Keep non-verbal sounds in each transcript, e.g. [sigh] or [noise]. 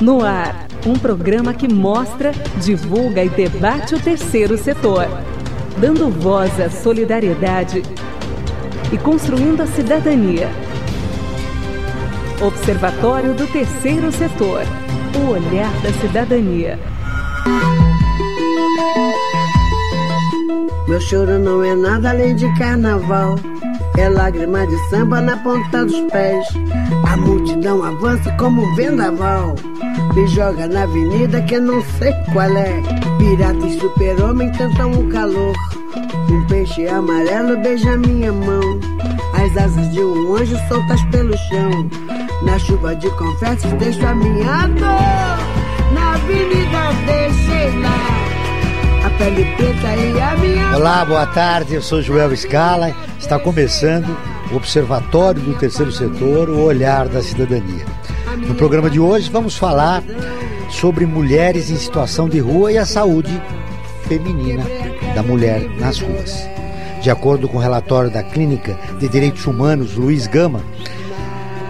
No ar, um programa que mostra, divulga e debate o terceiro setor, dando voz à solidariedade e construindo a cidadania. Observatório do Terceiro Setor. O olhar da cidadania. Meu choro não é nada além de carnaval. É lágrima de samba na ponta dos pés. A multidão avança como um vendaval. Me joga na avenida que eu não sei qual é. Pirata e super-homem cantam o calor. Um peixe amarelo beija minha mão. As asas de um anjo soltas pelo chão. Na chuva de confetes deixo a minha dor. Na avenida deixei lá. A pele preta e a minha. Olá, boa tarde. Eu sou Joel Scala. Está começando o Observatório do Terceiro Setor, o Olhar da Cidadania. No programa de hoje vamos falar sobre mulheres em situação de rua e a saúde feminina da mulher nas ruas. De acordo com o relatório da Clínica de Direitos Humanos Luiz Gama,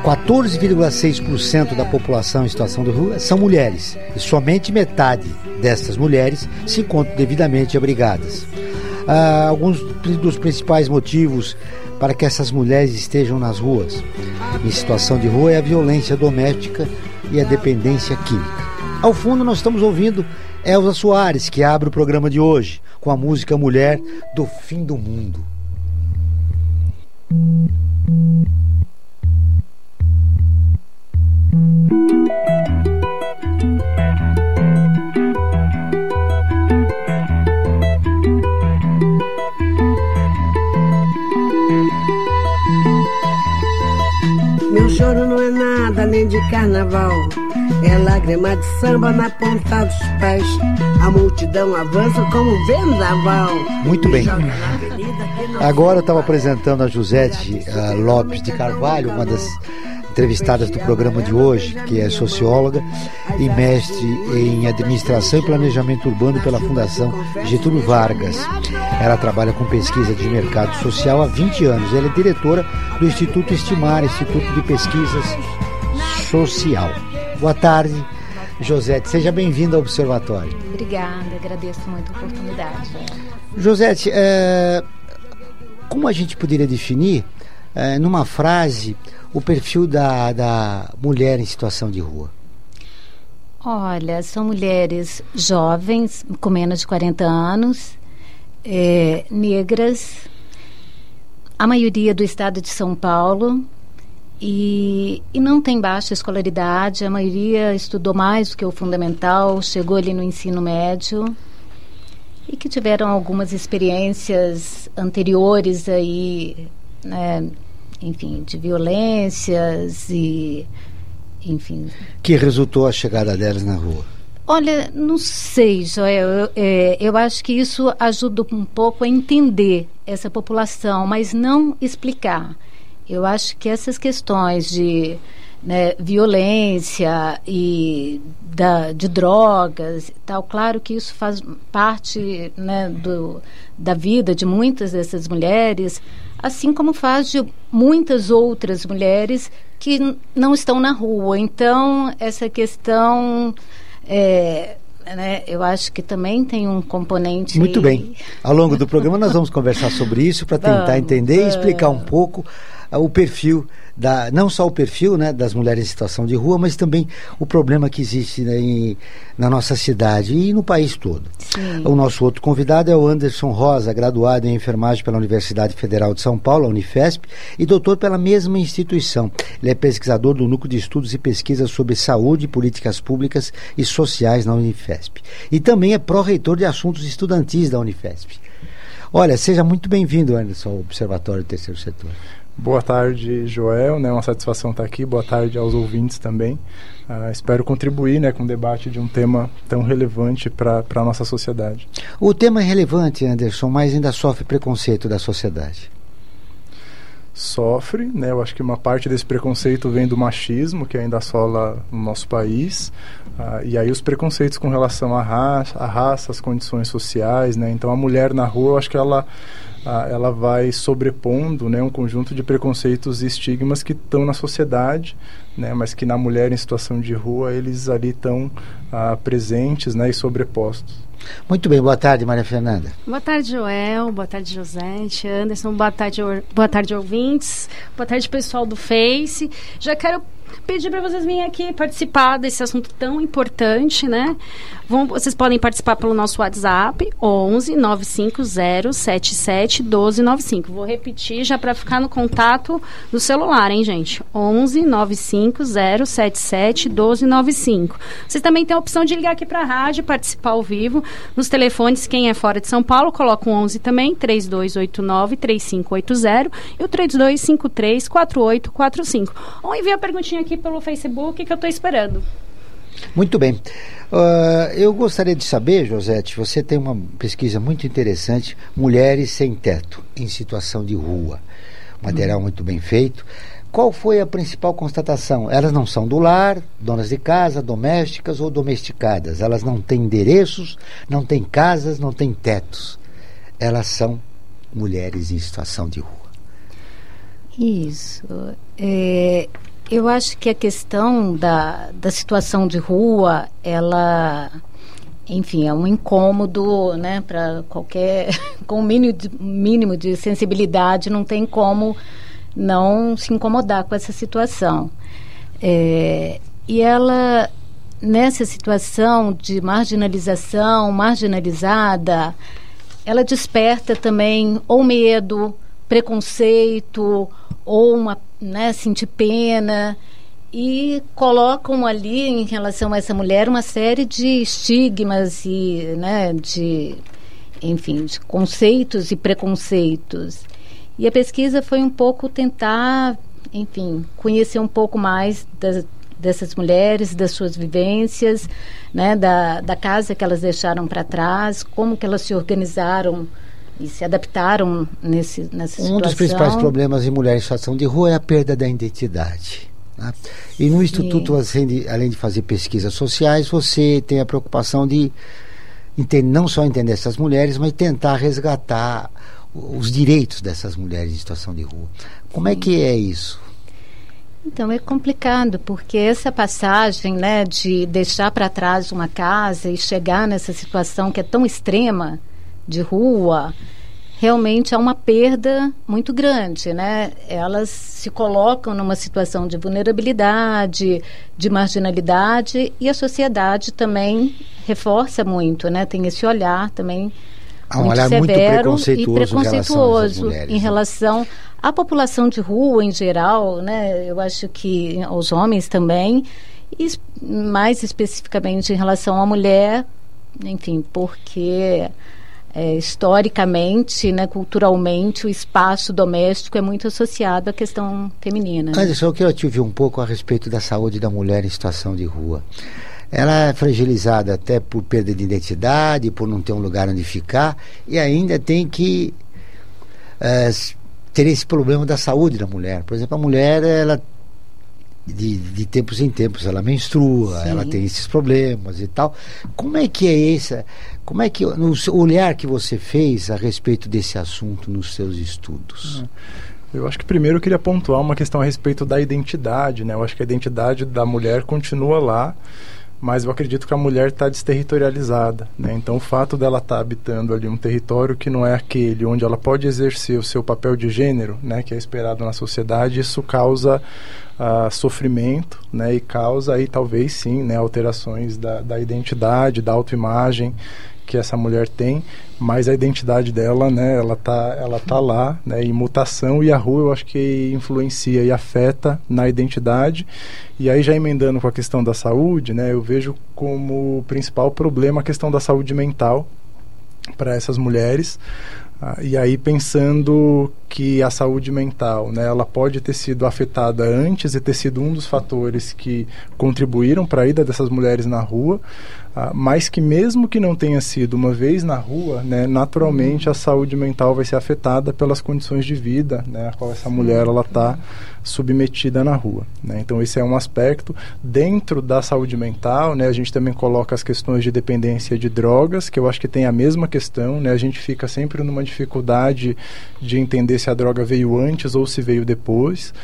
14,6% da população em situação de rua são mulheres e somente metade destas mulheres se encontram devidamente abrigadas. Ah, alguns dos principais motivos para que essas mulheres estejam nas ruas em situação de rua é a violência doméstica e a dependência química. Ao fundo, nós estamos ouvindo Elza Soares, que abre o programa de hoje com a música Mulher do Fim do Mundo. Meu choro não é nada além de carnaval. É lágrima de samba na ponta dos pés. A multidão avança como um vendaval. Muito bem. Agora eu estava apresentando a Josete uh, Lopes de Carvalho, uma das entrevistadas do programa de hoje, que é socióloga e mestre em administração e planejamento urbano pela Fundação Getúlio Vargas. Ela trabalha com pesquisa de mercado social há 20 anos. Ela é diretora do Instituto Estimar, Instituto de Pesquisas Social. Boa tarde, Josete. Seja bem-vinda ao Observatório. Obrigada, agradeço muito a oportunidade. Josete, é, como a gente poderia definir, é, numa frase, o perfil da, da mulher em situação de rua? Olha, são mulheres jovens, com menos de 40 anos, é, negras, a maioria do estado de São Paulo, e, e não tem baixa escolaridade, a maioria estudou mais do que o fundamental, chegou ali no ensino médio e que tiveram algumas experiências anteriores aí, né, enfim, de violências e, enfim. Que resultou a chegada delas na rua? Olha, não sei, Joel. Eu, é, eu acho que isso ajuda um pouco a entender essa população, mas não explicar. Eu acho que essas questões de né, violência e da, de drogas e tal, claro que isso faz parte né, do, da vida de muitas dessas mulheres, assim como faz de muitas outras mulheres que não estão na rua. Então, essa questão. É, né, eu acho que também tem um componente. Muito bem. Ao longo do programa, nós vamos conversar sobre isso para tentar vamos, entender e explicar um pouco o perfil da, não só o perfil né, das mulheres em situação de rua, mas também o problema que existe né, em, na nossa cidade e no país todo. Sim. O nosso outro convidado é o Anderson Rosa, graduado em enfermagem pela Universidade Federal de São Paulo, a Unifesp, e doutor pela mesma instituição. Ele é pesquisador do Núcleo de Estudos e Pesquisas sobre Saúde, Políticas Públicas e Sociais na Unifesp. E também é pró-reitor de assuntos estudantis da Unifesp. Olha, seja muito bem-vindo, Anderson, ao Observatório do Terceiro Setor. Boa tarde, Joel. É né, uma satisfação estar aqui. Boa tarde aos ouvintes também. Uh, espero contribuir né, com o debate de um tema tão relevante para a nossa sociedade. O tema é relevante, Anderson, mas ainda sofre preconceito da sociedade. Sofre, né? Eu acho que uma parte desse preconceito vem do machismo que ainda assola no nosso país. Uh, e aí os preconceitos com relação à raça, à raça, às condições sociais, né? Então a mulher na rua, eu acho que ela ah, ela vai sobrepondo né, um conjunto de preconceitos e estigmas que estão na sociedade, né, mas que na mulher em situação de rua eles ali estão ah, presentes né, e sobrepostos. Muito bem, boa tarde, Maria Fernanda. Boa tarde, Joel. Boa tarde, Josete, Anderson. Boa tarde, boa tarde, ouvintes. Boa tarde, pessoal do Face. Já quero pedir para vocês virem aqui participar desse assunto tão importante, né? Vão, vocês podem participar pelo nosso WhatsApp, 11 950 77 1295. Vou repetir já para ficar no contato do celular, hein, gente? 11 950 77 1295. Vocês também têm a opção de ligar aqui para a rádio, participar ao vivo. Nos telefones, quem é fora de São Paulo, coloca o 11 também, 3289 3580 e o 3253 4845. Ou envia a perguntinha aqui pelo Facebook que eu estou esperando. Muito bem. Uh, eu gostaria de saber, Josete, você tem uma pesquisa muito interessante, Mulheres Sem Teto, em Situação de Rua. Material hum. muito bem feito. Qual foi a principal constatação? Elas não são do lar, donas de casa, domésticas ou domesticadas. Elas não têm endereços, não têm casas, não têm tetos. Elas são mulheres em situação de rua. Isso. É, eu acho que a questão da, da situação de rua, ela, enfim, é um incômodo, né, para qualquer, [laughs] com mínimo de, mínimo de sensibilidade, não tem como não se incomodar com essa situação. É, e ela, nessa situação de marginalização, marginalizada, ela desperta também ou medo, preconceito, ou uma né, sentir pena. E colocam ali em relação a essa mulher uma série de estigmas e né, de enfim de conceitos e preconceitos. E a pesquisa foi um pouco tentar enfim conhecer um pouco mais das, dessas mulheres das suas vivências né da, da casa que elas deixaram para trás como que elas se organizaram e se adaptaram nesse, nessa um situação. Um dos principais problemas em mulheres em situação de rua é a perda da identidade. Né? E no Instituto, além de, além de fazer pesquisas sociais, você tem a preocupação de entender, não só entender essas mulheres, mas tentar resgatar os direitos dessas mulheres em situação de rua. Como é que é isso? Então é complicado porque essa passagem, né, de deixar para trás uma casa e chegar nessa situação que é tão extrema, de rua, realmente há uma perda muito grande, né? Elas se colocam numa situação de vulnerabilidade, de marginalidade e a sociedade também reforça muito, né? Tem esse olhar também há um muito olhar severo muito preconceituoso, e preconceituoso em relação, em relação à população de rua em geral, né? Eu acho que os homens também e mais especificamente em relação à mulher, enfim, porque é, historicamente, né, culturalmente, o espaço doméstico é muito associado à questão feminina. Mas só eu quero te ouvir um pouco a respeito da saúde da mulher em situação de rua. Ela é fragilizada até por perda de identidade, por não ter um lugar onde ficar, e ainda tem que é, ter esse problema da saúde da mulher. Por exemplo, a mulher, ela de, de tempos em tempos ela menstrua, Sim. ela tem esses problemas e tal. Como é que é essa? Como é que no olhar que você fez a respeito desse assunto nos seus estudos? É. Eu acho que primeiro eu queria pontuar uma questão a respeito da identidade, né? Eu acho que a identidade da mulher continua lá, mas eu acredito que a mulher está desterritorializada, né? Então o fato dela estar tá habitando ali um território que não é aquele onde ela pode exercer o seu papel de gênero, né? Que é esperado na sociedade, isso causa uh, sofrimento, né? E causa aí talvez sim, né? Alterações da, da identidade, da autoimagem que essa mulher tem, mas a identidade dela, né, ela tá, ela tá lá, né, em mutação e a rua eu acho que influencia e afeta na identidade. E aí já emendando com a questão da saúde, né, eu vejo como principal problema a questão da saúde mental para essas mulheres. Ah, e aí pensando que a saúde mental, né, ela pode ter sido afetada antes e ter sido um dos fatores que contribuíram para a ida dessas mulheres na rua, ah, mas que mesmo que não tenha sido uma vez na rua, né, naturalmente a saúde mental vai ser afetada pelas condições de vida, né, a qual essa mulher ela está submetida na rua. Né? Então esse é um aspecto dentro da saúde mental, né, a gente também coloca as questões de dependência de drogas, que eu acho que tem a mesma questão, né, a gente fica sempre numa dificuldade de entender se a droga veio antes ou se veio depois.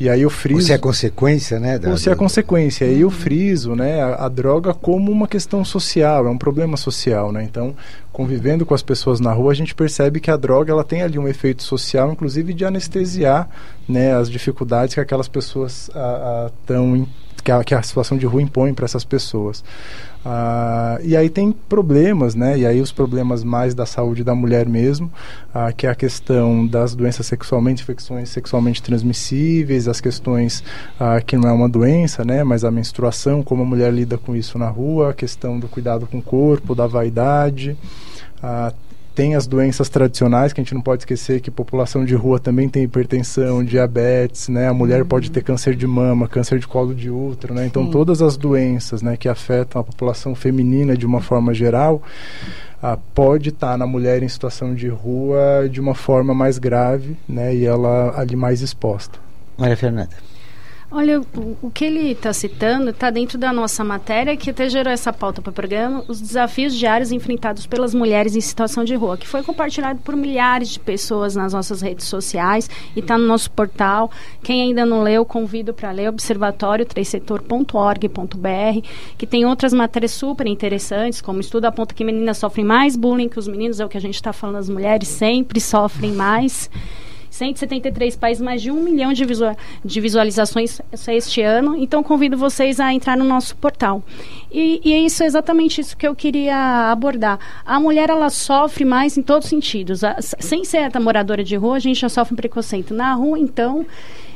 E aí eu friso. Ou se é consequência, né? Da, ou se é consequência. E aí eu friso, né? A, a, droga como uma questão social, é um problema social, né? Então, convivendo com as pessoas na rua, a gente percebe que a droga ela tem ali um efeito social, inclusive de anestesiar, né? As dificuldades que aquelas pessoas estão que a, que a situação de rua impõe para essas pessoas. Ah, e aí tem problemas, né? E aí os problemas mais da saúde da mulher mesmo, ah, que é a questão das doenças sexualmente, infecções sexualmente transmissíveis, as questões ah, que não é uma doença, né? Mas a menstruação, como a mulher lida com isso na rua, a questão do cuidado com o corpo, da vaidade. Ah, tem as doenças tradicionais, que a gente não pode esquecer que população de rua também tem hipertensão, diabetes, né? A mulher uhum. pode ter câncer de mama, câncer de colo de útero, né? Então, Sim. todas as doenças, né, que afetam a população feminina de uma forma geral, ah, pode estar tá na mulher em situação de rua de uma forma mais grave, né? E ela ali mais exposta. Maria Fernanda. Olha, o, que ele está citando está dentro da nossa matéria, que até gerou essa pauta para o programa, os desafios diários enfrentados pelas mulheres em situação de rua, que foi compartilhado por milhares de pessoas nas nossas redes sociais e está no nosso portal. Quem ainda não leu, convido para ler observatório3setor.org.br, que tem outras matérias super interessantes, como estudo aponta que meninas sofrem mais bullying que os meninos, é o que a gente está falando, as mulheres sempre sofrem mais. 173 países, mais de um milhão de, visual, de visualizações este ano. Então, convido vocês a entrar no nosso portal. E, e, é isso, exatamente isso que eu queria abordar. A mulher, ela sofre mais em todos os sentidos. A, sem ser moradora de rua, a gente já sofre um preconceito. Na rua, então...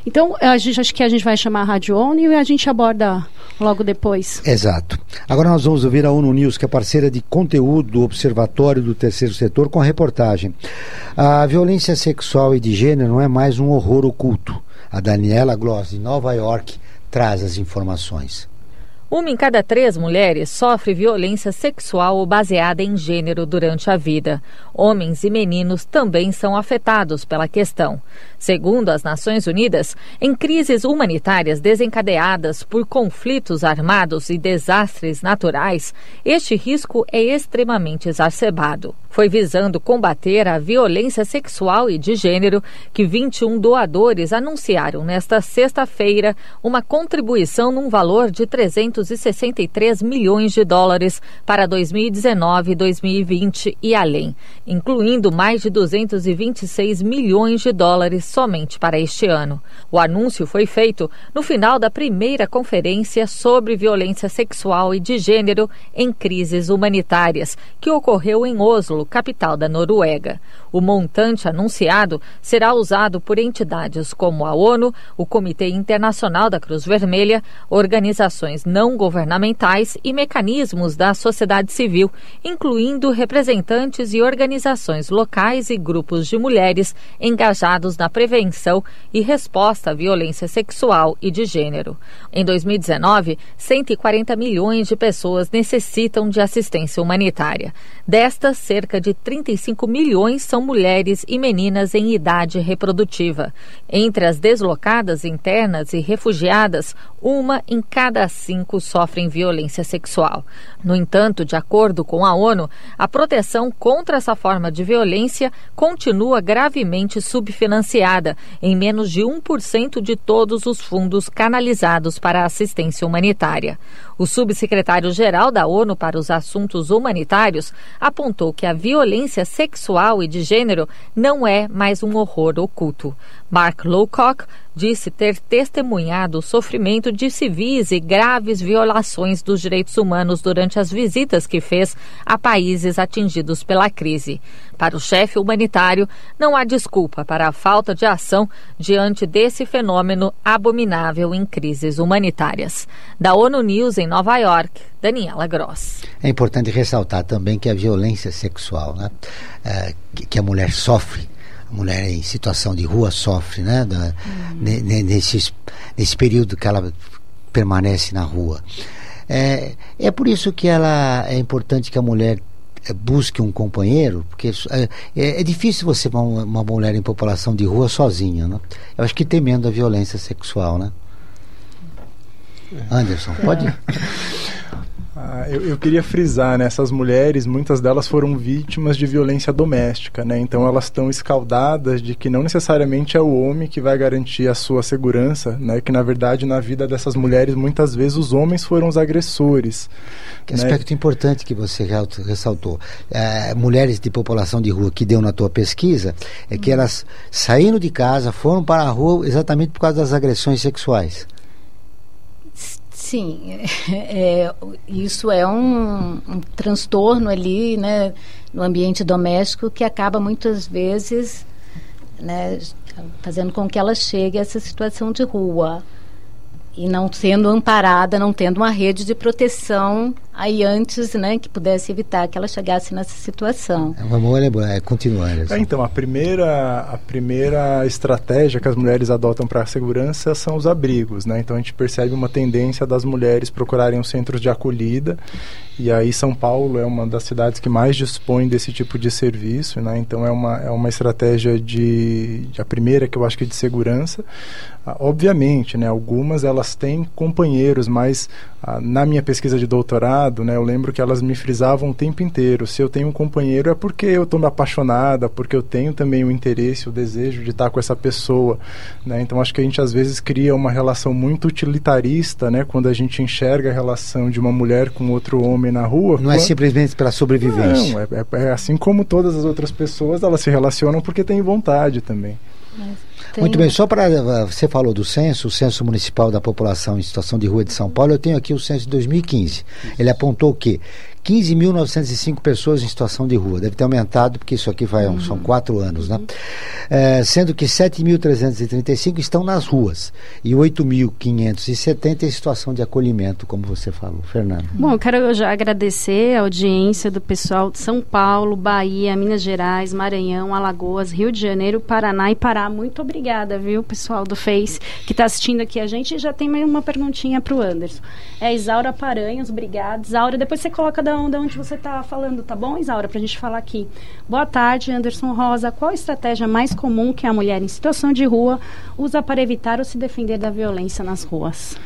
Então, a gente, acho que a gente vai chamar a Rádio ONU e a gente aborda logo depois. Exato. Agora nós vamos ouvir a ONU News, que é parceira de conteúdo do Observatório do Terceiro Setor, com a reportagem. A violência sexual e de gênero não é mais um horror oculto. A Daniela Gloss, de Nova York, traz as informações. Uma em cada três mulheres sofre violência sexual ou baseada em gênero durante a vida. Homens e meninos também são afetados pela questão. Segundo as Nações Unidas, em crises humanitárias desencadeadas por conflitos armados e desastres naturais, este risco é extremamente exacerbado. Foi visando combater a violência sexual e de gênero que 21 doadores anunciaram nesta sexta-feira uma contribuição num valor de 363 milhões de dólares para 2019 e 2020 e além, incluindo mais de 226 milhões de dólares somente para este ano. O anúncio foi feito no final da primeira conferência sobre violência sexual e de gênero em crises humanitárias, que ocorreu em Oslo capital da Noruega. O montante anunciado será usado por entidades como a ONU, o Comitê Internacional da Cruz Vermelha, organizações não governamentais e mecanismos da sociedade civil, incluindo representantes e organizações locais e grupos de mulheres engajados na prevenção e resposta à violência sexual e de gênero. Em 2019, 140 milhões de pessoas necessitam de assistência humanitária. Destas, cerca de 35 milhões são mulheres e meninas em idade reprodutiva. Entre as deslocadas internas e refugiadas, uma em cada cinco sofrem violência sexual. No entanto, de acordo com a ONU, a proteção contra essa forma de violência continua gravemente subfinanciada, em menos de 1% de todos os fundos canalizados para a assistência humanitária. O subsecretário-geral da ONU para os Assuntos Humanitários apontou que a violência sexual e de gênero não é mais um horror oculto. Mark Lowcock disse ter testemunhado o sofrimento de civis e graves violações dos direitos humanos durante as visitas que fez a países atingidos pela crise. Para o chefe humanitário, não há desculpa para a falta de ação diante desse fenômeno abominável em crises humanitárias. Da ONU News em Nova York, Daniela Gross. É importante ressaltar também que a violência sexual né, é, que, a mulher sofre mulher em situação de rua sofre, né? Da, uhum. nesse, nesse período que ela permanece na rua. É, é por isso que ela é importante que a mulher é, busque um companheiro, porque é, é, é difícil você uma, uma mulher em população de rua sozinha, né? Eu acho que temendo a violência sexual, né? Anderson, pode? [laughs] Ah, eu, eu, queria frisar, né, essas mulheres, muitas delas foram vítimas de violência doméstica, né, então elas estão escaldadas de que não necessariamente é o homem que vai garantir a sua segurança, né, que na verdade na vida dessas mulheres muitas vezes os homens foram os agressores. Que né? aspecto importante que você ressaltou. É, mulheres de população de rua que deu na tua pesquisa é que elas saíram de casa, foram para a rua exatamente por causa das agressões sexuais. Sim, é, é, isso é um, um, transtorno ali, né, no ambiente doméstico que acaba muitas vezes, né, fazendo com que ela chegue a essa situação de rua e não sendo amparada, não tendo uma rede de proteção aí antes, né, que pudesse evitar que ela chegasse nessa situação. É uma boa é continuar. É, então, a primeira, a primeira estratégia que as mulheres adotam para a segurança são os abrigos, né? Então a gente percebe uma tendência das mulheres procurarem os centros de acolhida e aí São Paulo é uma das cidades que mais dispõe desse tipo de serviço, né? Então é uma, é uma estratégia de, de a primeira que eu acho que é de segurança. Ah, obviamente, né? Algumas elas têm companheiros, ah, na minha pesquisa de doutorado, né? Eu lembro que elas me frisavam o tempo inteiro. Se eu tenho um companheiro é porque eu estou apaixonada, porque eu tenho também o interesse, o desejo de estar com essa pessoa, né? Então acho que a gente às vezes cria uma relação muito utilitarista, né? Quando a gente enxerga a relação de uma mulher com outro homem na rua. Não é simplesmente pela sobrevivência. Não, é, é, é, assim como todas as outras pessoas, elas se relacionam porque têm vontade também. Muito bem, só para. Eh, você falou do censo, o censo municipal da população em situação de rua de São Paulo, eu tenho aqui o censo de 2015. Ele apontou o quê? 15.905 pessoas em situação de rua. Deve ter aumentado, porque isso aqui vai, uhum. são quatro anos, né? É, sendo que 7.335 estão nas ruas e 8.570 em situação de acolhimento, como você falou. Fernando. Bom, eu quero já agradecer a audiência do pessoal de São Paulo, Bahia, Minas Gerais, Maranhão, Alagoas, Rio de Janeiro, Paraná e Pará. Muito obrigada, viu, pessoal do Face que está assistindo aqui a gente. E já tem uma perguntinha para o Anderson. É Isaura Paranhos, obrigada. Isaura, depois você coloca da cada onde você está falando, tá bom, Isaura, para a gente falar aqui. Boa tarde, Anderson Rosa. Qual a estratégia mais comum que a mulher em situação de rua usa para evitar ou se defender da violência nas ruas?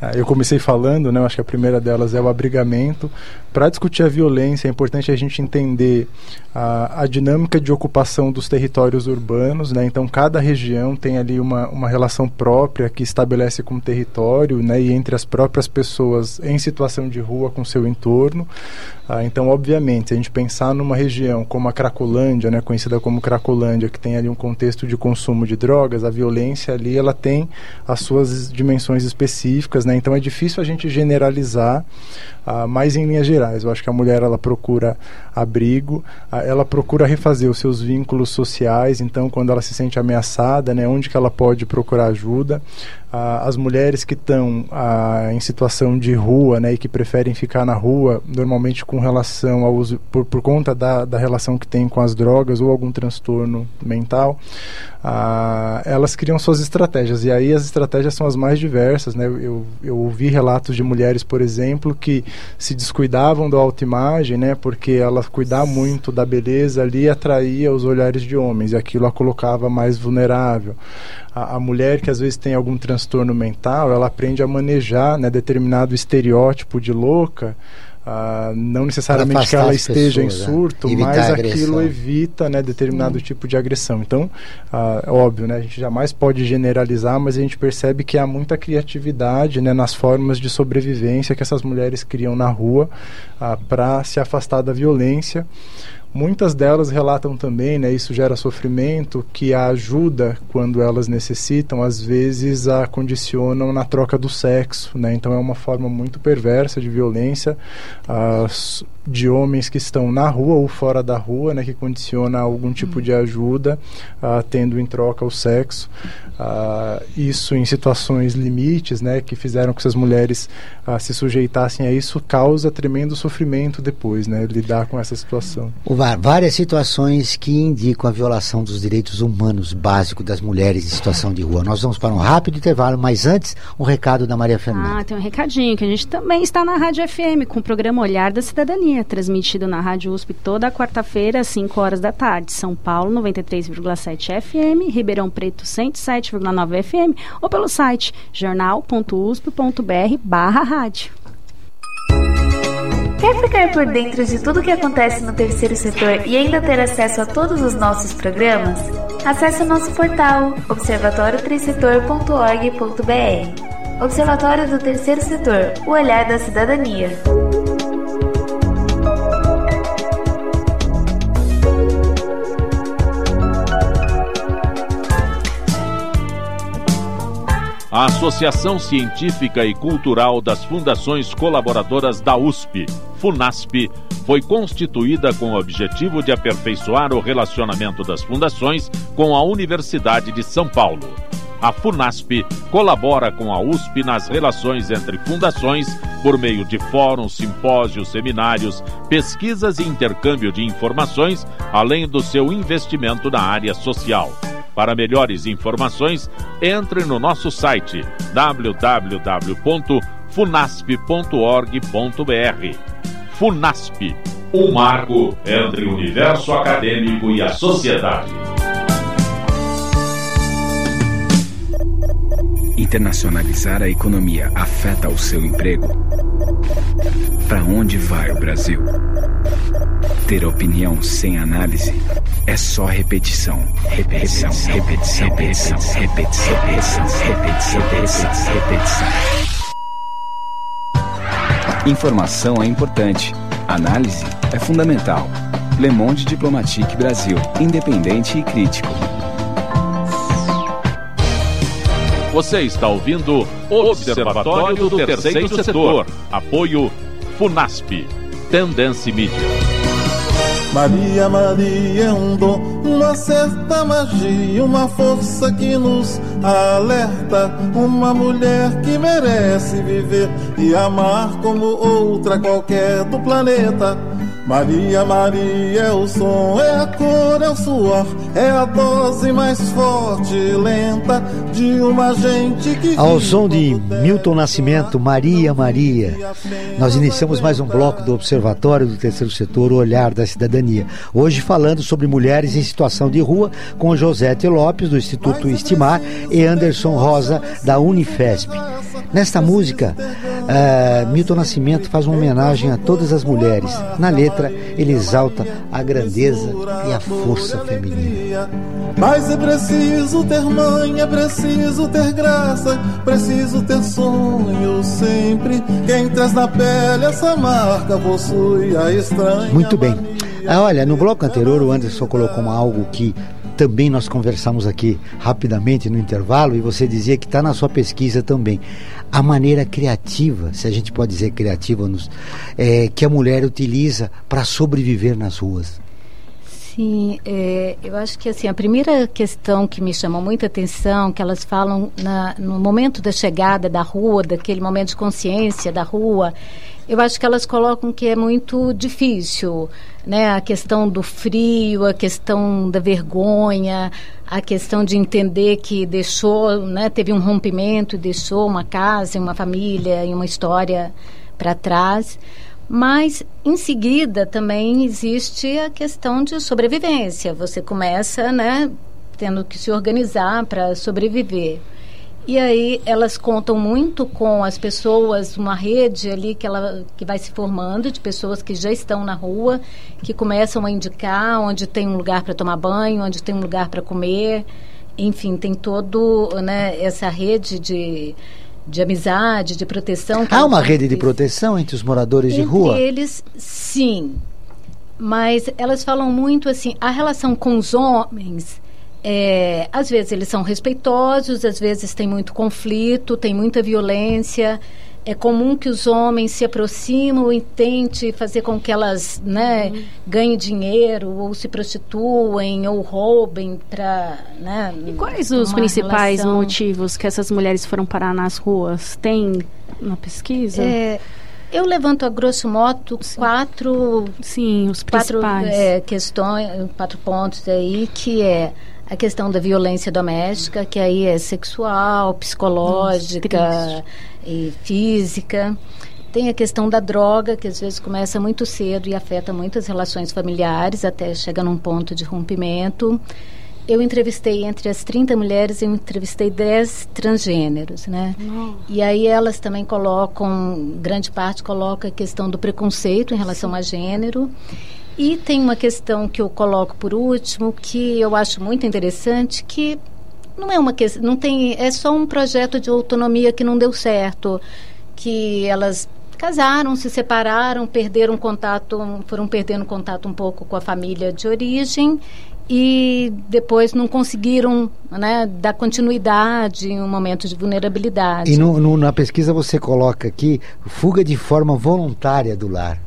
Ah, eu comecei falando, né, acho que a primeira delas é o abrigamento. Para discutir a violência, é importante a gente entender a, a, dinâmica de ocupação dos territórios urbanos. Né? Então, cada região tem ali uma, uma relação própria que estabelece com o território né? e entre as próprias pessoas em situação de rua com seu entorno. Ah, então, obviamente, se a gente pensar numa região como a Cracolândia, né, conhecida como Cracolândia, que tem ali um contexto de consumo de drogas, a violência ali ela tem as suas dimensões específicas. Né? Então, é difícil a gente generalizar, ah, mas em linhas gerais eu acho que a mulher ela procura abrigo, ela procura refazer os seus vínculos sociais. Então, quando ela se sente ameaçada, né, onde que ela pode procurar ajuda? As mulheres que estão em situação de rua, né, e que preferem ficar na rua, normalmente com relação ao uso por, por conta da, da relação que tem com as drogas ou algum transtorno mental, elas criam suas estratégias. E aí as estratégias são as mais diversas, né? Eu, eu ouvi relatos de mulheres, por exemplo, que se descuidavam cuidavam da autoimagem, né? Porque ela cuidar muito da beleza ali atraía os olhares de homens e aquilo a colocava mais vulnerável. A, a mulher que às vezes tem algum transtorno mental, ela aprende a manejar, né, determinado estereótipo de louca Uh, não necessariamente que ela esteja pessoas, em né? surto, né? mas aquilo evita né, determinado hum. tipo de agressão. Então, uh, óbvio, né, a gente jamais pode generalizar, mas a gente percebe que há muita criatividade né, nas formas de sobrevivência que essas mulheres criam na rua ah, para se afastar da violência. Muitas delas relatam também, né, isso gera sofrimento, que a ajuda, quando elas necessitam, às vezes a condicionam na troca do sexo. Né? Então é uma forma muito perversa de violência uh, de homens que estão na rua ou fora da rua, né, que condiciona algum tipo de ajuda, uh, tendo em troca o sexo. Uh, isso em situações limites, né, que fizeram que essas mulheres uh, se sujeitassem a isso, causa tremendo sofrimento depois, né, lidar com essa situação. Várias situações que indicam a violação dos direitos humanos básicos das mulheres em situação de rua. Nós vamos para um rápido intervalo, mas antes, um recado da Maria Fernanda. Ah, tem um recadinho, que a gente também está na Rádio FM, com o programa Olhar da Cidadania, transmitido na Rádio USP toda quarta-feira, às 5 horas da tarde. São Paulo, 93,7 FM, Ribeirão Preto, 107 107,9 FM ou pelo site jornal.usp.br barra rádio. Quer ficar por dentro de tudo que acontece no terceiro setor e ainda ter acesso a todos os nossos programas? Acesse o nosso portal observatório3setor.org.br. Observatório do Terceiro Setor, o olhar da cidadania. A Associação Científica e Cultural das Fundações Colaboradoras da USP, FUNASP, foi constituída com o objetivo de aperfeiçoar o relacionamento das fundações com a Universidade de São Paulo. A FUNASP colabora com a USP nas relações entre fundações por meio de fóruns, simpósios, seminários, pesquisas e intercâmbio de informações, além do seu investimento na área social. Para melhores informações, entre no nosso site www.funasp.org.br. Funasp, um marco entre o universo acadêmico e a sociedade. Internacionalizar a economia afeta o seu emprego? Para onde vai o Brasil? Ter opinião sem análise é só repetição. Repetição, repetição, repetição, repetição, repetição, repetição, repetição, repetição. Informação é importante. Análise é fundamental. Le Monde Diplomatique Brasil. Independente e crítico. Você está ouvindo Observatório do Terceiro Setor. Apoio FUNASP. Tendência Mídia. Maria, Maria é um dom, uma certa magia, uma força que nos alerta. Uma mulher que merece viver e amar como outra qualquer do planeta. Maria, Maria é o som, é a cor, é o suor, é a dose mais forte e lenta de uma gente que. Ao som de Milton Nascimento, Maria, Maria, nós iniciamos mais um bloco do Observatório do Terceiro Setor, o Olhar da Cidadania. Hoje falando sobre mulheres em situação de rua com Josete Lopes, do Instituto Estimar, e Anderson Rosa, da Unifesp. Nesta música, uh, Milton Nascimento faz uma homenagem a todas as mulheres. Na letra, ele exalta a grandeza e a força feminina. Mas é preciso ter mãe, é preciso ter graça, preciso ter sonho sempre. Quem traz na pele essa marca possui a estranha. Muito bem. Ah, olha, no bloco anterior o Anderson colocou algo que também nós conversamos aqui rapidamente no intervalo e você dizia que está na sua pesquisa também. A maneira criativa, se a gente pode dizer criativa, nos, é, que a mulher utiliza para sobreviver nas ruas. Sim, é, eu acho que assim a primeira questão que me chamou muita atenção, que elas falam na, no momento da chegada da rua, daquele momento de consciência da rua, eu acho que elas colocam que é muito difícil, né? A questão do frio, a questão da vergonha, a questão de entender que deixou, né? Teve um rompimento deixou uma casa, uma família e uma história para trás. Mas em seguida também existe a questão de sobrevivência. Você começa, né, tendo que se organizar para sobreviver. E aí elas contam muito com as pessoas, uma rede ali que ela que vai se formando de pessoas que já estão na rua, que começam a indicar onde tem um lugar para tomar banho, onde tem um lugar para comer. Enfim, tem todo, né, essa rede de de amizade, de proteção. Há uma rede de proteção entre os moradores entre de rua? eles, sim. Mas elas falam muito assim, a relação com os homens é, às vezes eles são respeitosos, às vezes tem muito conflito, tem muita violência. É comum que os homens se aproximam e tentem fazer com que elas né, uhum. ganhem dinheiro ou se prostituem ou roubem para. Né, e quais os principais relação... motivos que essas mulheres foram parar nas ruas? Tem uma pesquisa? É, eu levanto a grosso modo quatro, sim, os quatro principais. É, questões, quatro pontos aí que é a questão da violência doméstica, que aí é sexual, psicológica e física. Tem a questão da droga, que às vezes começa muito cedo e afeta muitas relações familiares, até chega num ponto de rompimento. eu entrevistei entre as 30 mulheres, eu entrevistei 10 transgêneros, né? E aí elas também colocam, grande parte coloca a questão do preconceito em relação Sim. a gênero. E tem uma questão que eu coloco por último, que eu acho muito interessante, que não é uma questão, não tem, é só um projeto de autonomia que não deu certo, que elas casaram, se separaram, perderam contato, foram perdendo contato um pouco com a família de origem e depois não conseguiram né, dar continuidade em um momento de vulnerabilidade. E no, no, na pesquisa você coloca aqui fuga de forma voluntária do lar.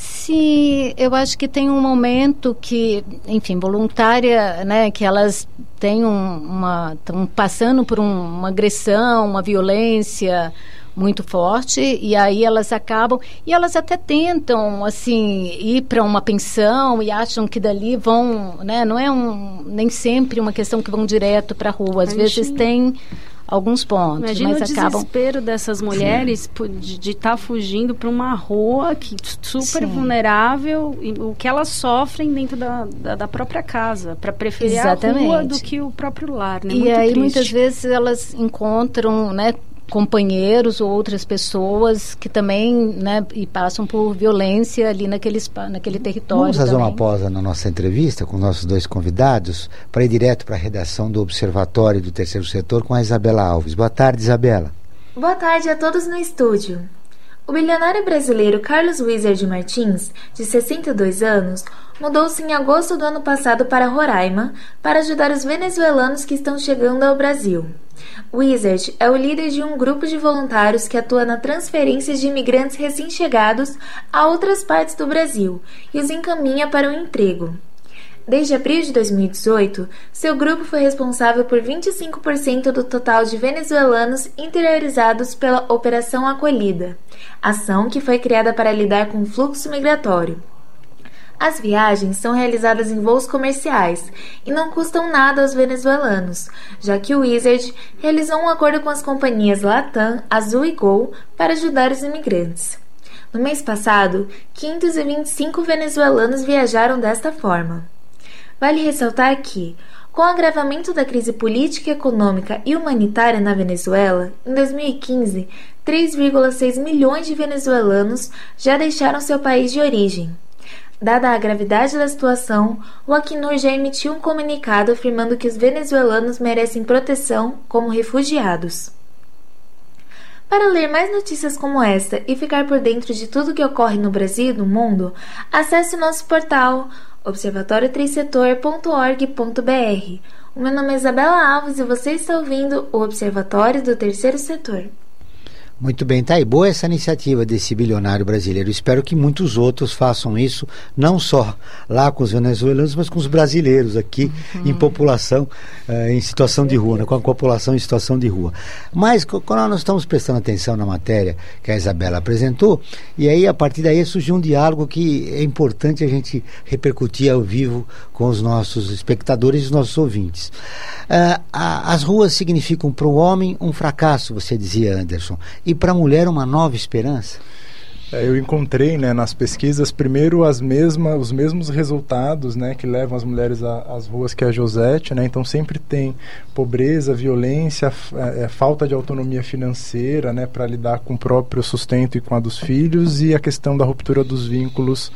Sim, eu acho que tem um momento que, enfim, voluntária, né, que elas têm um, uma, estão passando por um, uma agressão, uma violência, muito forte e aí elas acabam e elas até tentam assim ir para uma pensão e acham que dali vão, né? Não é um nem sempre uma questão que vão direto para a rua. Às vezes tem alguns pontos, Imagina mas o acabam desespero dessas mulheres de estar tá fugindo para uma rua que super Sim. vulnerável e o que elas sofrem dentro da, da, da própria casa para preferir Exatamente. a rua do que o próprio lar, né? E Muito aí triste. muitas vezes elas encontram, né, companheiros ou outras pessoas que também né, e passam por violência ali naquele, naquele território. Vamos fazer também. uma pausa na nossa entrevista com nossos dois convidados para ir direto para a redação do Observatório do Terceiro Setor com a Isabela Alves. Boa tarde, Isabela. Boa tarde a todos no estúdio. O bilionário brasileiro Carlos Wizard Martins, de 62 anos, mudou-se em agosto do ano passado para Roraima para ajudar os venezuelanos que estão chegando ao Brasil. Wizard é o líder de um grupo de voluntários que atua na transferência de imigrantes recém-chegados a outras partes do Brasil e os encaminha para o emprego. Desde abril de 2018, seu grupo foi responsável por 25% do total de venezuelanos interiorizados pela Operação Acolhida, ação que foi criada para lidar com o fluxo migratório. As viagens são realizadas em voos comerciais e não custam nada aos venezuelanos, já que o Wizard realizou um acordo com as companhias Latam, Azul e Gol para ajudar os imigrantes. No mês passado, 525 venezuelanos viajaram desta forma. Vale ressaltar que, com o agravamento da crise política, econômica e humanitária na Venezuela, em 2015, 3,6 milhões de venezuelanos já deixaram seu país de origem. Dada a gravidade da situação, o Acnur já emitiu um comunicado afirmando que os venezuelanos merecem proteção como refugiados. Para ler mais notícias como esta e ficar por dentro de tudo que ocorre no Brasil e no mundo, acesse nosso portal observatório3setor.org.br. O meu nome é Isabela Alves e você está ouvindo o Observatório do Terceiro Setor. Muito bem, tá aí. Boa essa iniciativa desse bilionário brasileiro. Espero que muitos outros façam isso, não só lá com os venezuelanos, mas com os brasileiros aqui uhum. em população, uh, em situação de rua, né? com a população em situação de rua. Mas quando nós estamos prestando atenção na matéria que a Isabela apresentou, e aí a partir daí surgiu um diálogo que é importante a gente repercutir ao vivo com os nossos espectadores e os nossos ouvintes. Uh, a, as ruas significam para o homem um fracasso, você dizia, Anderson e para a mulher uma nova esperança? É, eu encontrei né, nas pesquisas primeiro as mesmas, os mesmos resultados né, que levam as mulheres às ruas que a Josete, né, então sempre tem pobreza, violência, é, é, falta de autonomia financeira né, para lidar com o próprio sustento e com a dos filhos e a questão da ruptura dos vínculos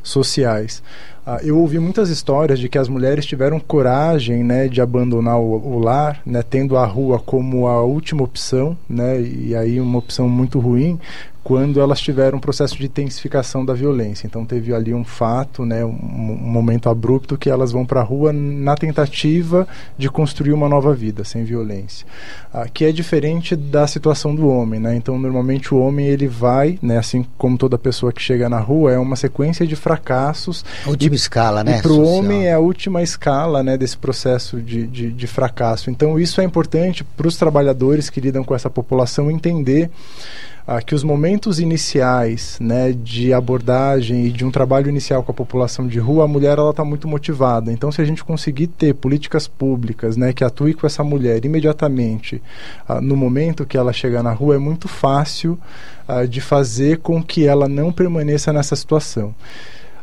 sociais. Ah, eu ouvi muitas histórias de que as mulheres tiveram coragem né, de abandonar o, o, lar, né, tendo a rua como a última opção, né, e aí uma opção muito ruim, quando elas tiveram um processo de intensificação da violência. Então teve ali um fato, né, um, um momento abrupto que elas vão para a rua na tentativa de construir uma nova vida sem violência, ah, que é diferente da situação do homem, né? Então normalmente o homem ele vai, né, assim como toda pessoa que chega na rua é uma sequência de fracassos. A última e, escala, né? Para o homem é a última escala, né, desse processo de, de, de fracasso. Então isso é importante para os trabalhadores que lidam com essa população entender ah, que os momentos iniciais né, de abordagem e de um trabalho inicial com a população de rua, a mulher ela está muito motivada. Então, se a gente conseguir ter políticas públicas né, que atuem com essa mulher imediatamente ah, no momento que ela chegar na rua, é muito fácil ah, de fazer com que ela não permaneça nessa situação.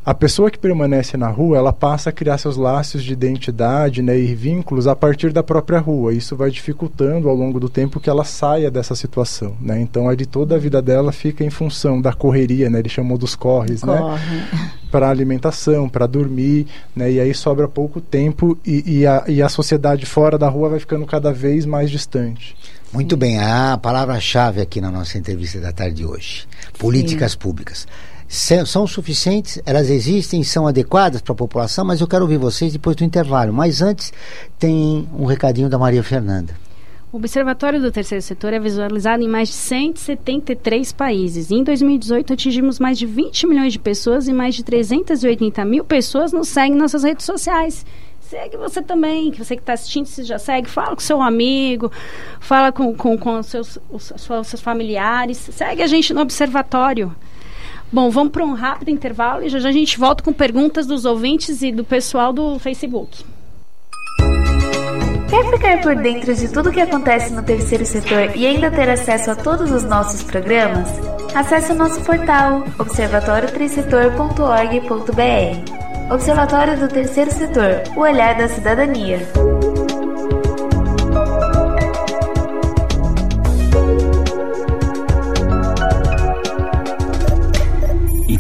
A pessoa que permanece na rua, ela passa a criar seus laços de identidade né, e vínculos a partir da própria rua. Isso vai dificultando ao longo do tempo que ela saia dessa situação. Né? Então, ali toda a vida dela fica em função da correria, né? ele chamou dos corres, né? [laughs] para alimentação, para dormir, né? e aí sobra pouco tempo e, e, a, e a sociedade fora da rua vai ficando cada vez mais distante. Muito bem, a palavra-chave aqui na nossa entrevista da tarde de hoje: políticas Sim. públicas são suficientes, elas existem, são adequadas para a população, mas eu quero ouvir vocês depois do intervalo. Mas antes, tem um recadinho da Maria Fernanda. O Observatório do Terceiro Setor é visualizado em mais de 173 países. Em 2018, atingimos mais de 20 milhões de pessoas e mais de 380 mil pessoas nos seguem nas nossas redes sociais. Segue você também, que você que está assistindo, se já segue, fala com seu amigo, fala com, com, com seus, os, seus familiares. Segue a gente no Observatório. Bom, vamos para um rápido intervalo e já, já a gente volta com perguntas dos ouvintes e do pessoal do Facebook. Quer ficar por dentro de tudo o que acontece no terceiro setor e ainda ter acesso a todos os nossos programas? Acesse o nosso portal observatório3setor.org.br. Observatório do Terceiro Setor, o olhar da cidadania.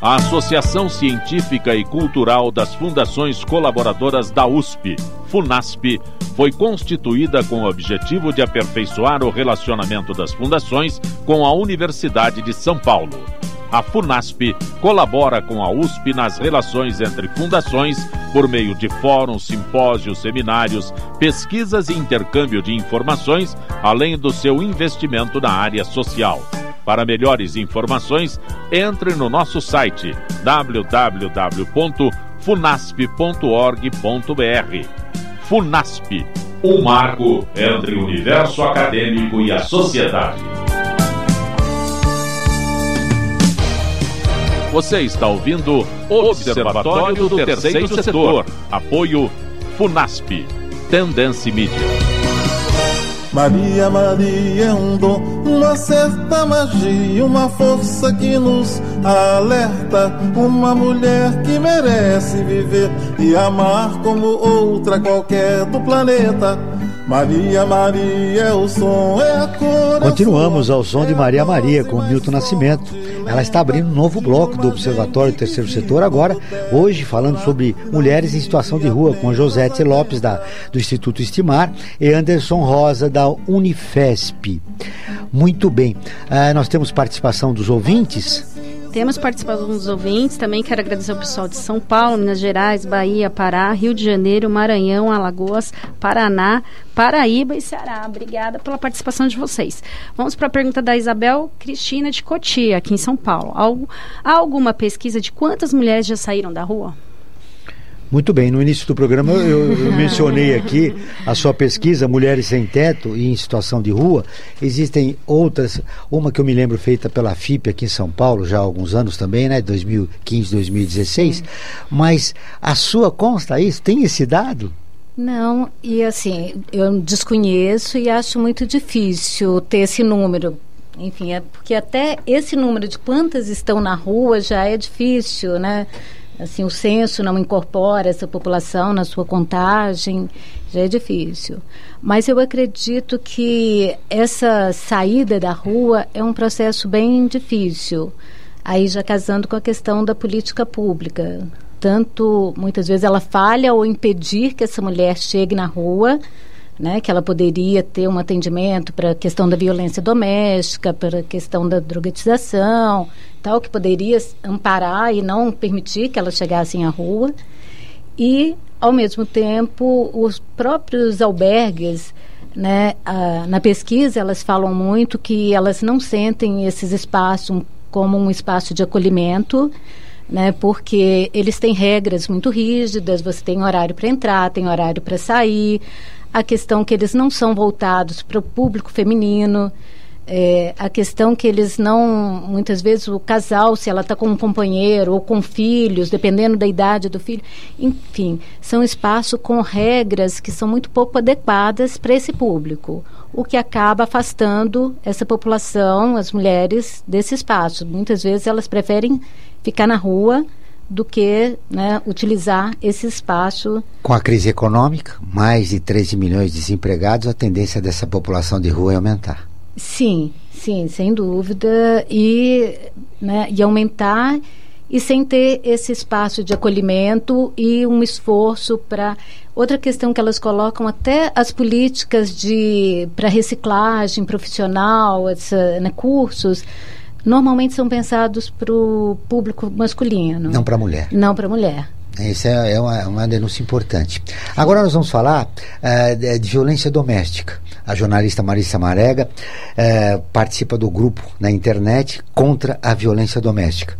A Associação Científica e Cultural das Fundações Colaboradoras da USP, FUNASP, foi constituída com o objetivo de aperfeiçoar o relacionamento das fundações com a Universidade de São Paulo. A FUNASP colabora com a USP nas relações entre fundações por meio de fóruns, simpósios, seminários, pesquisas e intercâmbio de informações, além do seu investimento na área social. Para melhores informações, entre no nosso site www.funasp.org.br. Funasp, um marco entre o universo acadêmico e a sociedade. Você está ouvindo Observatório do Terceiro Setor. Apoio Funasp. Tendência Mídia. Maria, Maria é um dom, uma certa magia, uma força que nos alerta. Uma mulher que merece viver e amar como outra qualquer do planeta. Maria, Maria é o som, é a cor. Continuamos ao som de Maria Maria com Milton Nascimento. Ela está abrindo um novo bloco do Observatório Terceiro Setor agora, hoje falando sobre mulheres em situação de rua com a Josete Lopes da, do Instituto Estimar e Anderson Rosa da Unifesp. Muito bem, uh, nós temos participação dos ouvintes. Temos participação dos ouvintes. Também quero agradecer ao pessoal de São Paulo, Minas Gerais, Bahia, Pará, Rio de Janeiro, Maranhão, Alagoas, Paraná, Paraíba e Ceará. Obrigada pela participação de vocês. Vamos para a pergunta da Isabel Cristina de Cotia, aqui em São Paulo. Há alguma pesquisa de quantas mulheres já saíram da rua? Muito bem, no início do programa eu, eu, [laughs] mencionei aqui a sua pesquisa Mulheres Sem Teto e em Situação de Rua. Existem outras, uma que eu me lembro feita pela FIP aqui em São Paulo, já há alguns anos também, né? 2015, 2016. Mas a sua consta isso? Tem esse dado? Não, e assim, eu desconheço e acho muito difícil ter esse número. Enfim, é porque até esse número de quantas estão na rua já é difícil, né? Assim, o censo não incorpora essa população na sua contagem, já é difícil. Mas eu acredito que essa saída da rua é um processo bem difícil. Aí já casando com a questão da política pública. Tanto, muitas vezes, ela falha ou impedir que essa mulher chegue na rua, né, que ela poderia ter um atendimento para a questão da violência doméstica, para a questão da drogatização, tal, que poderia amparar e não permitir que elas chegassem à rua. E, ao mesmo tempo, os próprios albergues, né, a, na pesquisa, elas falam muito que elas não sentem esses espaços como um espaço de acolhimento, né? Porque eles têm regras muito rígidas, você tem horário para entrar, tem horário para sair, a questão que eles não são voltados para o público feminino, é, a questão que eles não, muitas vezes o casal, se ela está com um companheiro ou com filhos, dependendo da idade do filho, enfim, são espaços com regras que são muito pouco adequadas para esse público, o que acaba afastando essa população, as mulheres, desse espaço. Muitas vezes elas preferem ficar na rua do que né, utilizar esse espaço. Com a crise econômica, mais de 13 milhões de desempregados, a tendência dessa população de rua é aumentar. Sim, sim, sem dúvida. E, né, e aumentar e sem ter esse espaço de acolhimento e um esforço para outra questão que elas colocam até as políticas de para reciclagem profissional, essa, né, cursos normalmente são pensados para o público masculino. Não para a mulher. Não para a mulher. Isso é, é uma, uma, denúncia importante. Agora nós vamos falar uh, de, de, violência doméstica. A jornalista Marissa Marega uh, participa do grupo na internet contra a violência doméstica.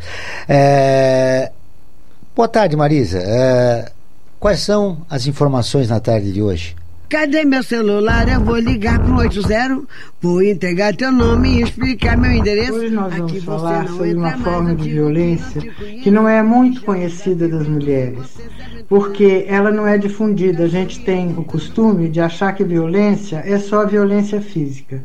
Boa tarde, Marisa. quais são as informações na tarde de hoje? Cadê meu celular? Eu vou ligar pro 80, vou entregar teu nome e explicar meu endereço. Hoje nós vamos Aqui falar sobre uma forma de violência que não é muito conhecida das mulheres, porque ela não é difundida. A gente tem o costume de achar que violência é só violência física.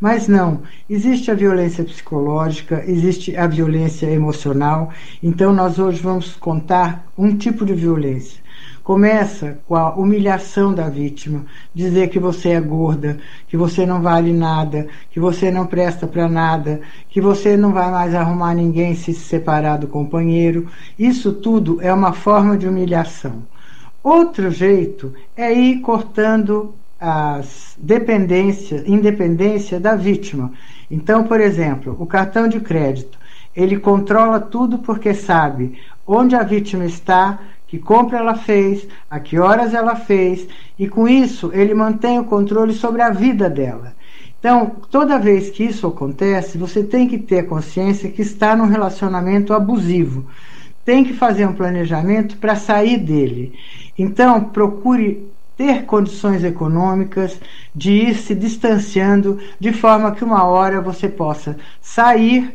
Mas não, existe a violência psicológica, existe a violência emocional. Então, nós hoje vamos contar um tipo de violência. Começa com a humilhação da vítima, dizer que você é gorda, que você não vale nada, que você não presta para nada, que você não vai mais arrumar ninguém se separar do companheiro. Isso tudo é uma forma de humilhação. Outro jeito é ir cortando as dependências, independência da vítima. Então, por exemplo, o cartão de crédito, ele controla tudo porque sabe onde a vítima está, que compra ela fez, a que horas ela fez, e com isso ele mantém o controle sobre a vida dela. Então, toda vez que isso acontece, você tem que ter consciência que está num relacionamento abusivo. Tem que fazer um planejamento para sair dele. Então, procure ter condições econômicas de ir se distanciando de forma que uma hora você possa sair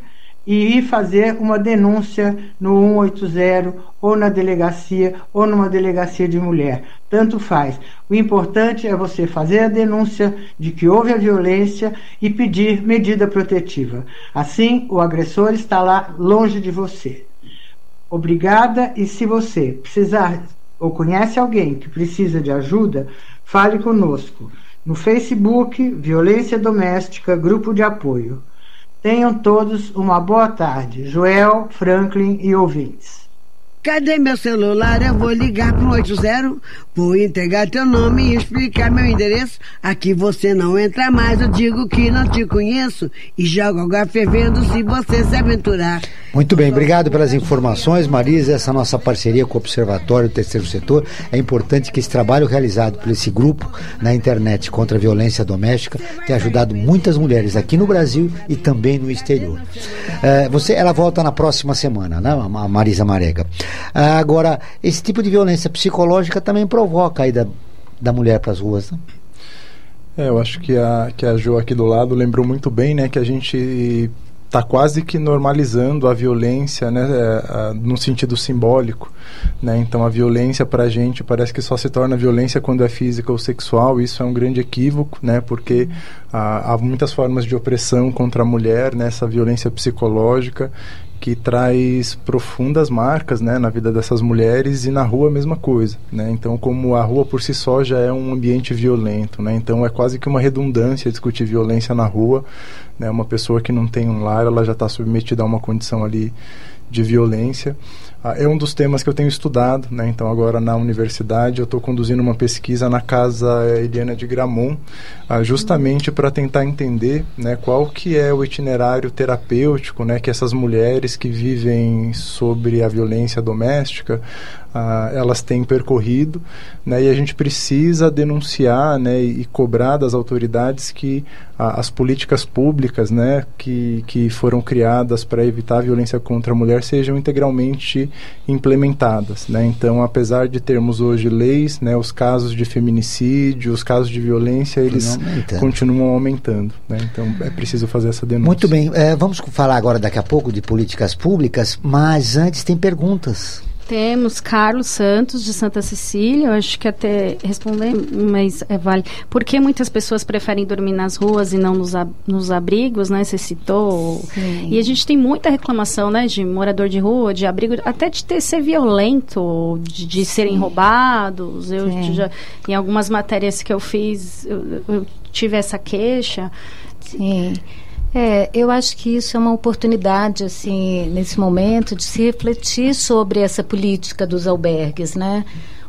e ir fazer uma denúncia no 180 ou na delegacia ou numa delegacia de mulher. Tanto faz. O importante é você fazer a denúncia de que houve a violência e pedir medida protetiva. Assim, o agressor está lá longe de você. Obrigada e se você precisar ou conhece alguém que precisa de ajuda, fale conosco. No Facebook, Violência Doméstica, Grupo de Apoio. Tenham todos uma boa tarde. Joel, Franklin e ouvintes. Cadê meu celular? Eu vou ligar pro 80, vou entregar teu nome e explicar meu endereço. Aqui você não entra mais, eu digo que não te conheço e jogo água fervendo se você se aventurar. Muito bem, obrigado pelas informações, Marisa. Essa nossa parceria com o Observatório do Terceiro Setor é importante que esse trabalho realizado por esse grupo na internet contra a violência doméstica tenha ajudado muitas mulheres aqui no Brasil e também no exterior. É, você, ela volta na próxima semana, né, Marisa Marega. Ah, agora, esse tipo de violência psicológica também provoca a ida da mulher para as ruas, né? É, eu acho que a, que a Jo aqui do lado lembrou muito bem, né, que a gente está quase que normalizando a violência, né, é, no sentido simbólico, né? Então a violência para a gente parece que só se torna violência quando é física ou sexual. Isso é um grande equívoco, né? Porque há muitas formas de opressão contra a mulher, né? violência psicológica que traz profundas marcas né, na vida dessas mulheres e na rua a mesma coisa. Né? Então, como a rua por si só já é um ambiente violento, né? então é quase que uma redundância discutir violência na rua. Né? Uma pessoa que não tem um lar, ela já está submetida a uma condição ali de violência. Ah, é um dos temas que eu tenho estudado, né? Então agora na universidade eu estou conduzindo uma pesquisa na casa Eliana de Gramont, ah, justamente para tentar entender, né, qual que é o itinerário terapêutico, né, que essas mulheres que vivem sobre a violência doméstica, ah, elas têm percorrido, né, e a gente precisa denunciar, né, e cobrar das autoridades que as políticas públicas né, que, que foram criadas para evitar a violência contra a mulher sejam integralmente implementadas. Né? Então, apesar de termos hoje leis, né, os casos de feminicídio, os casos de violência, eles aumentando. continuam aumentando. Né? Então, é preciso fazer essa denúncia. Muito bem, é, vamos falar agora daqui a pouco de políticas públicas, mas antes tem perguntas. Temos Carlos Santos, de Santa Cecília. Eu acho que até responder, mas é, vale. Por que muitas pessoas preferem dormir nas ruas e não nos, ab nos abrigos, né? Você citou. Sim. E a gente tem muita reclamação, né? De morador de rua, de abrigo, até de ter, ser violento, de, de serem roubados. Eu já, em algumas matérias que eu fiz, eu, eu tive essa queixa. Sim. É, eu acho que isso é uma oportunidade, assim, nesse momento, de se refletir sobre essa política dos albergues, né?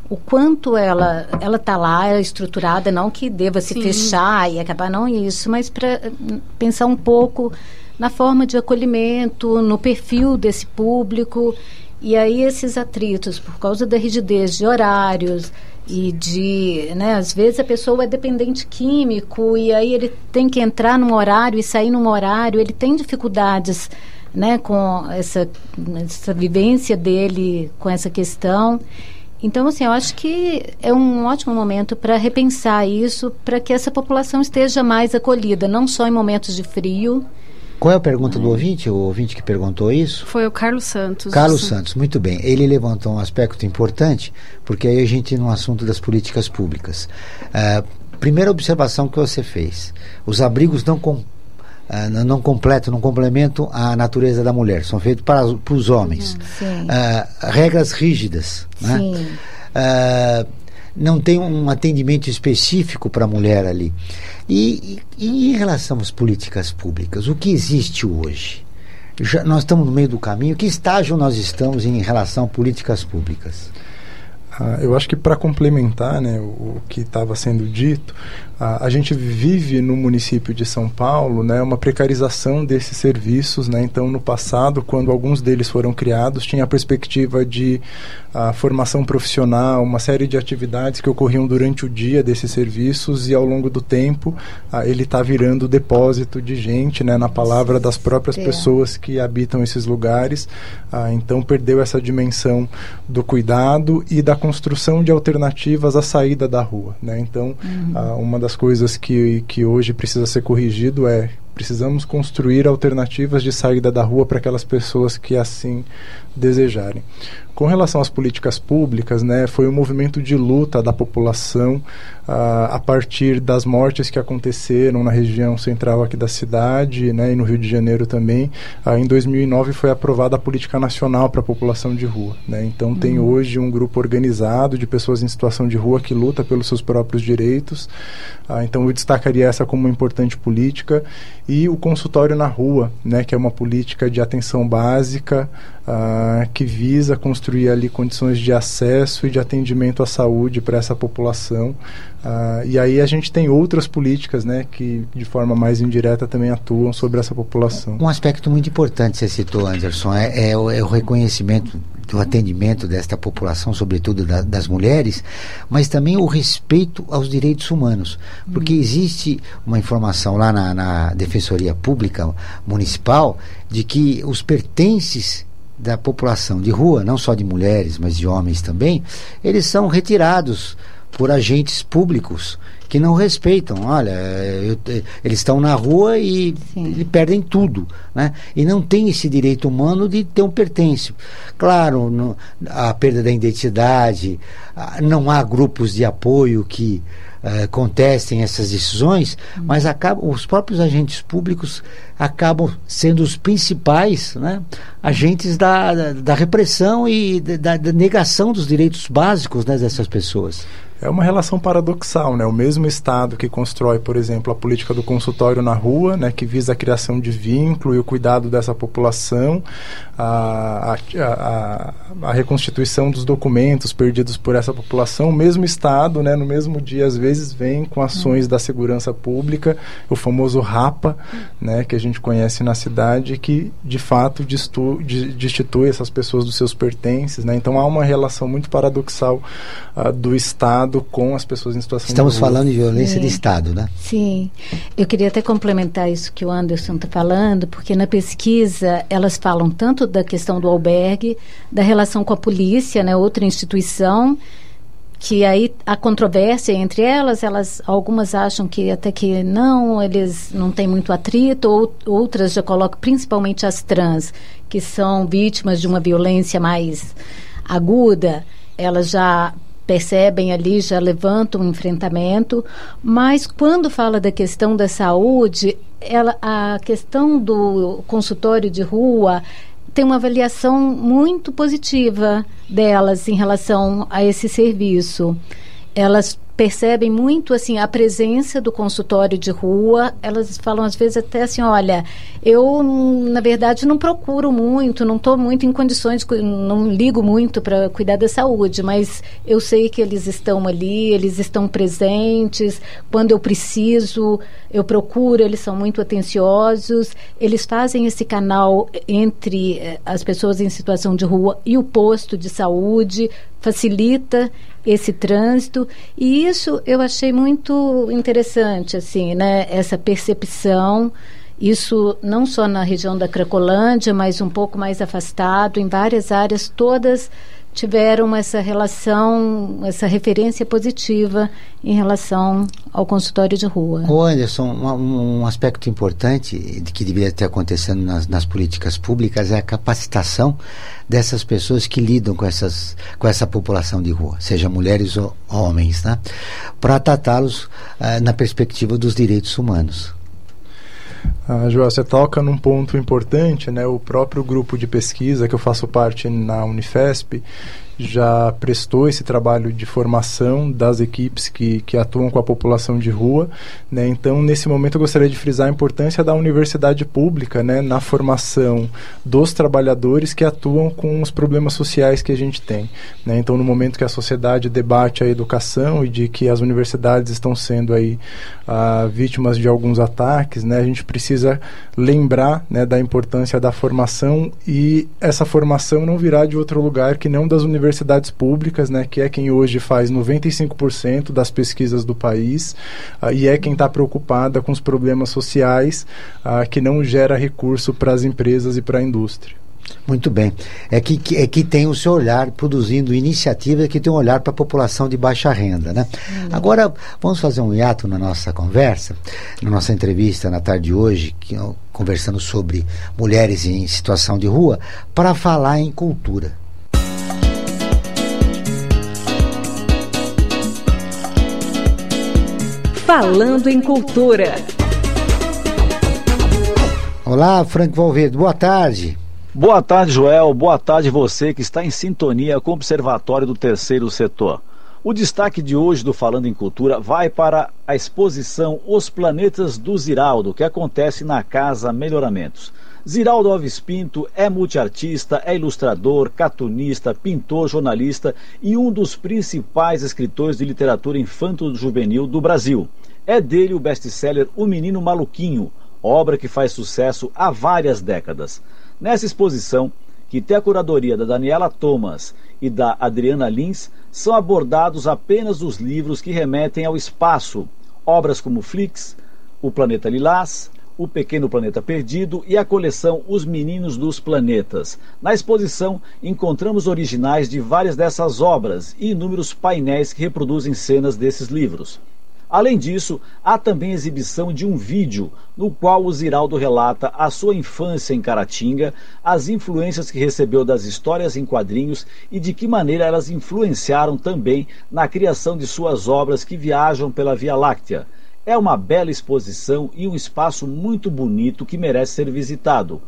O quanto ela ela está lá, é estruturada, não que deva se Sim. fechar e acabar, não isso, mas para pensar um pouco na forma de acolhimento, no perfil desse público. E aí esses atritos, por causa da rigidez de horários, e de, né, às vezes a pessoa é dependente químico e aí ele tem que entrar num horário e sair num horário, ele tem dificuldades, né, com essa, essa vivência dele com essa questão. Então, assim, eu acho que é um ótimo momento para repensar isso, para que essa população esteja mais acolhida, não só em momentos de frio, qual é a pergunta do ouvinte? O ouvinte que perguntou isso? Foi o Carlos Santos. Carlos Santos, muito bem. Ele levantou um aspecto importante, porque aí a gente no assunto das políticas públicas. Uh, primeira observação que você fez: os abrigos não com, uh, não completam, não complementam a natureza da mulher, são feitos para, para os homens. Uhum, uh, regras rígidas. Né? Não tem um atendimento específico para a mulher ali. E, e, e, em relação às políticas públicas, o que existe hoje? Já, nós estamos no meio do caminho. Que estágio nós estamos em relação a políticas públicas? Ah, eu acho que para complementar né, o, o que estava sendo dito, a, a, gente vive no município de São Paulo né, uma precarização desses serviços. Né? Então, no passado, quando alguns deles foram criados, tinha a perspectiva de a formação profissional, uma série de atividades que ocorriam durante o dia desses serviços e ao longo do tempo ele está virando depósito de gente, né, na palavra das próprias é. pessoas que habitam esses lugares. então perdeu essa dimensão do cuidado e da construção de alternativas à saída da rua. Né? Então uhum. uma das coisas que, que hoje precisa ser corrigido é precisamos construir alternativas de saída da rua para aquelas pessoas que assim desejarem. Com relação às políticas públicas, né, foi um movimento de luta da população uh, a partir das mortes que aconteceram na região central aqui da cidade né, e no Rio de Janeiro também. Uh, em 2009 foi aprovada a Política Nacional para a População de Rua. Né? Então, uhum. tem hoje um grupo organizado de pessoas em situação de rua que luta pelos seus próprios direitos. Uh, então, eu destacaria essa como uma importante política. E o consultório na rua, né, que é uma política de atenção básica uh, que visa construir ali condições de acesso e de atendimento à saúde para essa população. Uh, e aí a gente tem outras políticas né, que de forma mais indireta também atuam sobre essa população. Um aspecto muito importante que você citou, Anderson, é, é, o, é o, reconhecimento do atendimento desta população, sobretudo da, das mulheres, mas também o respeito aos direitos humanos. Porque hum. existe uma informação lá na, na Defensoria Pública Municipal de que os pertences da população de rua, não só de mulheres, mas de homens também, eles são retirados por agentes públicos que não respeitam. Olha, eu, eles estão na rua e, e, perdem tudo, né? E não tem esse direito humano de ter um pertence. Claro, no, a perda da identidade, não há grupos de apoio que uh, contestem essas decisões, mas acabam, os próprios agentes públicos acabam sendo os principais né, agentes da, da, da repressão e da, da, negação dos direitos básicos né, dessas pessoas. É uma relação paradoxal, né? O mesmo Estado que constrói, por exemplo, a política do consultório na rua, né, que visa a criação de vínculo e o cuidado dessa população, a, a, a, a reconstituição dos documentos perdidos por essa população, o mesmo Estado, né, no mesmo dia, às vezes, vem com ações da segurança pública, o famoso RAPA, né, que a gente conhece na cidade, que de fato destu, destitui essas pessoas dos seus pertences. Né? Então há uma relação muito paradoxal uh, do Estado com as pessoas em situação Estamos de falando de violência Sim. de Estado, né? Sim. Eu queria até complementar isso que o Anderson está falando, porque na pesquisa elas falam tanto da questão do albergue, da relação com a polícia, né, outra instituição, que aí a controvérsia entre elas, elas algumas acham que até que não, eles não têm muito atrito, ou, outras já colocam principalmente as trans, que são vítimas de uma violência mais aguda, elas já percebem ali, já levantam um enfrentamento, mas quando fala da questão da saúde, ela, a questão do consultório de rua tem uma avaliação muito positiva delas em relação a esse serviço. Elas percebem muito assim a presença do consultório de rua. Elas falam às vezes até assim, olha, eu na verdade não procuro muito, não estou muito em condições, não ligo muito para cuidar da saúde, mas eu sei que eles estão ali, eles estão presentes. Quando eu preciso, eu procuro. Eles são muito atenciosos. Eles fazem esse canal entre eh, as pessoas em situação de rua e o posto de saúde facilita esse trânsito e isso eu achei muito interessante assim né essa percepção. Isso não só na região da Cracolândia mas um pouco mais afastado em várias áreas todas tiveram essa relação, essa referência positiva em relação ao consultório de rua. O Anderson, um, um aspecto importante de que deveria ter acontecendo nas, nas, políticas públicas é a capacitação dessas pessoas que lidam com, essas, com essa população de rua, seja mulheres ou homens, né? para tratá-los uh, na perspectiva dos direitos humanos. Ah, Joel, você toca num ponto importante, né? O próprio grupo de pesquisa que eu faço parte na Unifesp já prestou esse trabalho de formação das equipes que, que atuam com a população de rua. Né? Então, nesse momento, eu gostaria de frisar a importância da universidade pública né? na formação dos trabalhadores que atuam com os problemas sociais que a gente tem. Né? Então, no momento que a sociedade debate a educação e de que as universidades estão sendo aí uh, vítimas de alguns ataques, né? a gente precisa lembrar né, da importância da formação e essa formação não virá de outro lugar que não das universidades universidades públicas, né, que é quem hoje faz 95% das pesquisas do país uh, e é quem está preocupada com os problemas sociais uh, que não gera recurso para as empresas e para a indústria. Muito bem. É que, é que tem o seu olhar produzindo iniciativas que tem um olhar para a população de baixa renda, né? Hum. Agora, vamos fazer um hiato na nossa conversa, na nossa entrevista na tarde de hoje, que, conversando sobre mulheres em situação de rua, para falar em cultura. Falando em Cultura. Olá, Frank Valverde, boa tarde. Boa tarde, Joel. Boa tarde você que está em sintonia com o Observatório do Terceiro Setor. O destaque de hoje do Falando em Cultura vai para a exposição Os Planetas do Ziraldo, que acontece na Casa Melhoramentos. Ziraldo Alves Pinto é multiartista, é ilustrador, cartunista, pintor, jornalista e um dos principais escritores de literatura infanto-juvenil do Brasil. É dele o best-seller O Menino Maluquinho, obra que faz sucesso há várias décadas. Nessa exposição, que tem a curadoria da Daniela Thomas e da Adriana Lins, são abordados apenas os livros que remetem ao espaço, obras como Flix, O Planeta Lilás, o Pequeno Planeta Perdido e a coleção Os Meninos dos Planetas. Na exposição, encontramos originais de várias dessas obras e inúmeros painéis que reproduzem cenas desses livros. Além disso, há também exibição de um vídeo no qual o Ziraldo relata a sua infância em Caratinga, as influências que recebeu das histórias em quadrinhos e de que maneira elas influenciaram também na criação de suas obras que viajam pela Via Láctea. É uma bela exposição e um espaço muito bonito que merece ser visitado.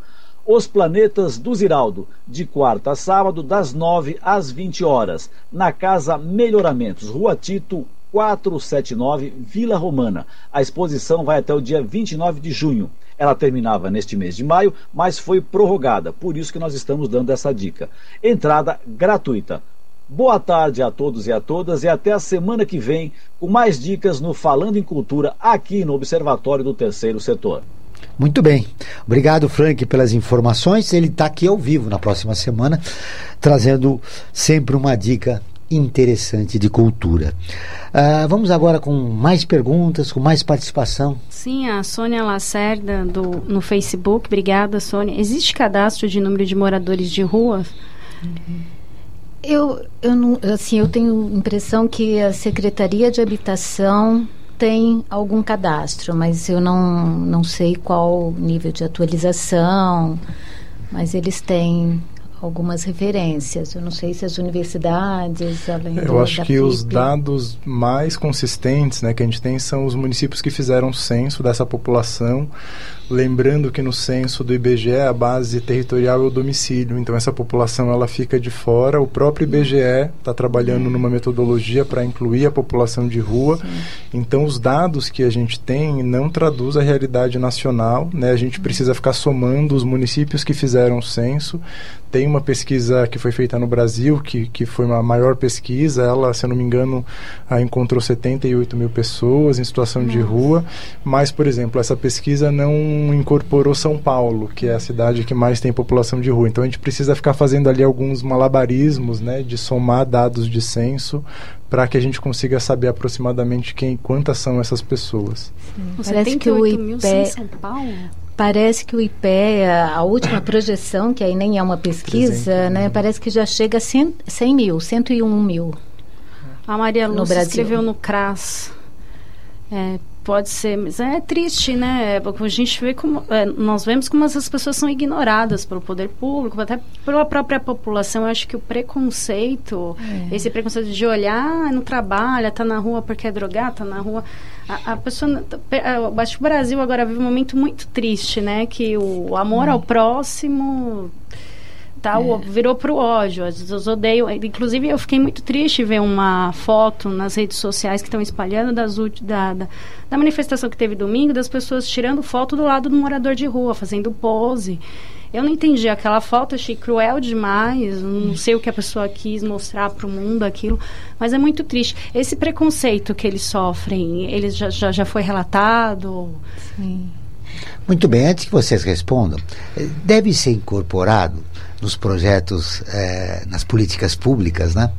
Os Planetas do Ziraldo, de quarta a sábado, das 9 às 20 horas, na Casa Melhoramentos, Rua Tito, 479, Vila Romana. A exposição vai até o dia 29 de junho. Ela terminava neste mês de maio, mas foi prorrogada, por isso que nós estamos dando essa dica. Entrada gratuita. Boa tarde a todos e a todas e até a semana que vem com mais dicas no Falando em Cultura aqui no Observatório do Terceiro Setor. Muito bem. Obrigado, Frank, pelas informações. Ele está aqui ao vivo na próxima semana, trazendo sempre uma dica interessante de cultura. Uh, vamos agora com mais perguntas, com mais participação. Sim, a Sônia Lacerda do, no Facebook. Obrigada, Sônia. Existe cadastro de número de moradores de rua? Eu, eu, não, assim, eu tenho impressão que a Secretaria de Habitação tem algum cadastro, mas eu não, não sei qual nível de atualização, mas eles têm algumas referências. Eu não sei se as universidades, além Eu acho que FIP... os dados mais consistentes né, que a gente tem são os municípios que fizeram censo dessa população Lembrando que no censo do IBGE a base territorial é o domicílio, então essa população ela fica de fora. O próprio IBGE está trabalhando numa metodologia para incluir a população de rua. Sim. Então os dados que a gente tem não traduz a realidade nacional, né? A gente precisa ficar somando os municípios que fizeram o censo. Tem uma pesquisa que foi feita no Brasil, que, que foi uma maior pesquisa. Ela, se eu não me engano, encontrou 78 mil pessoas em situação Nossa. de rua. Mas, por exemplo, essa pesquisa não incorporou São Paulo, que é a cidade que mais tem população de rua. Então a gente precisa ficar fazendo ali alguns malabarismos, né, de somar dados de censo para que a gente consiga saber aproximadamente quem, quantas são essas pessoas. Parece que o IPE, São Paulo? Parece que o IPE, a última [coughs] projeção, que aí nem é uma pesquisa, né, parece que já chega a 100, 100 mil, 101 mil. A Maria Lúcia escreveu no CRAS. É, Pode ser, mas é triste, né? Porque a gente vê como é, nós vemos como essas pessoas são ignoradas pelo poder público, até pela própria população. Eu acho que o preconceito, é. esse preconceito de olhar, ah, não trabalha, tá na rua porque é drogado, tá na rua. A, a pessoa, eu acho que o Brasil agora vive um momento muito triste, né? Que o amor ao próximo tal, é. virou pro ódio. As pessoas odeiam. Inclusive, eu fiquei muito triste ver uma foto nas redes sociais que estão espalhando das, da, da, da, manifestação que teve domingo, das pessoas tirando foto do lado do morador de rua, fazendo pose. Eu não entendi aquela foto, achei cruel demais. Não sei o que a pessoa quis mostrar para o mundo aquilo, mas é muito triste. Esse preconceito que eles sofrem, ele já, já, já foi relatado? Sim. Muito bem, antes que vocês respondam, eh, deve ser incorporado nos projetos, eh, nas políticas públicas, né,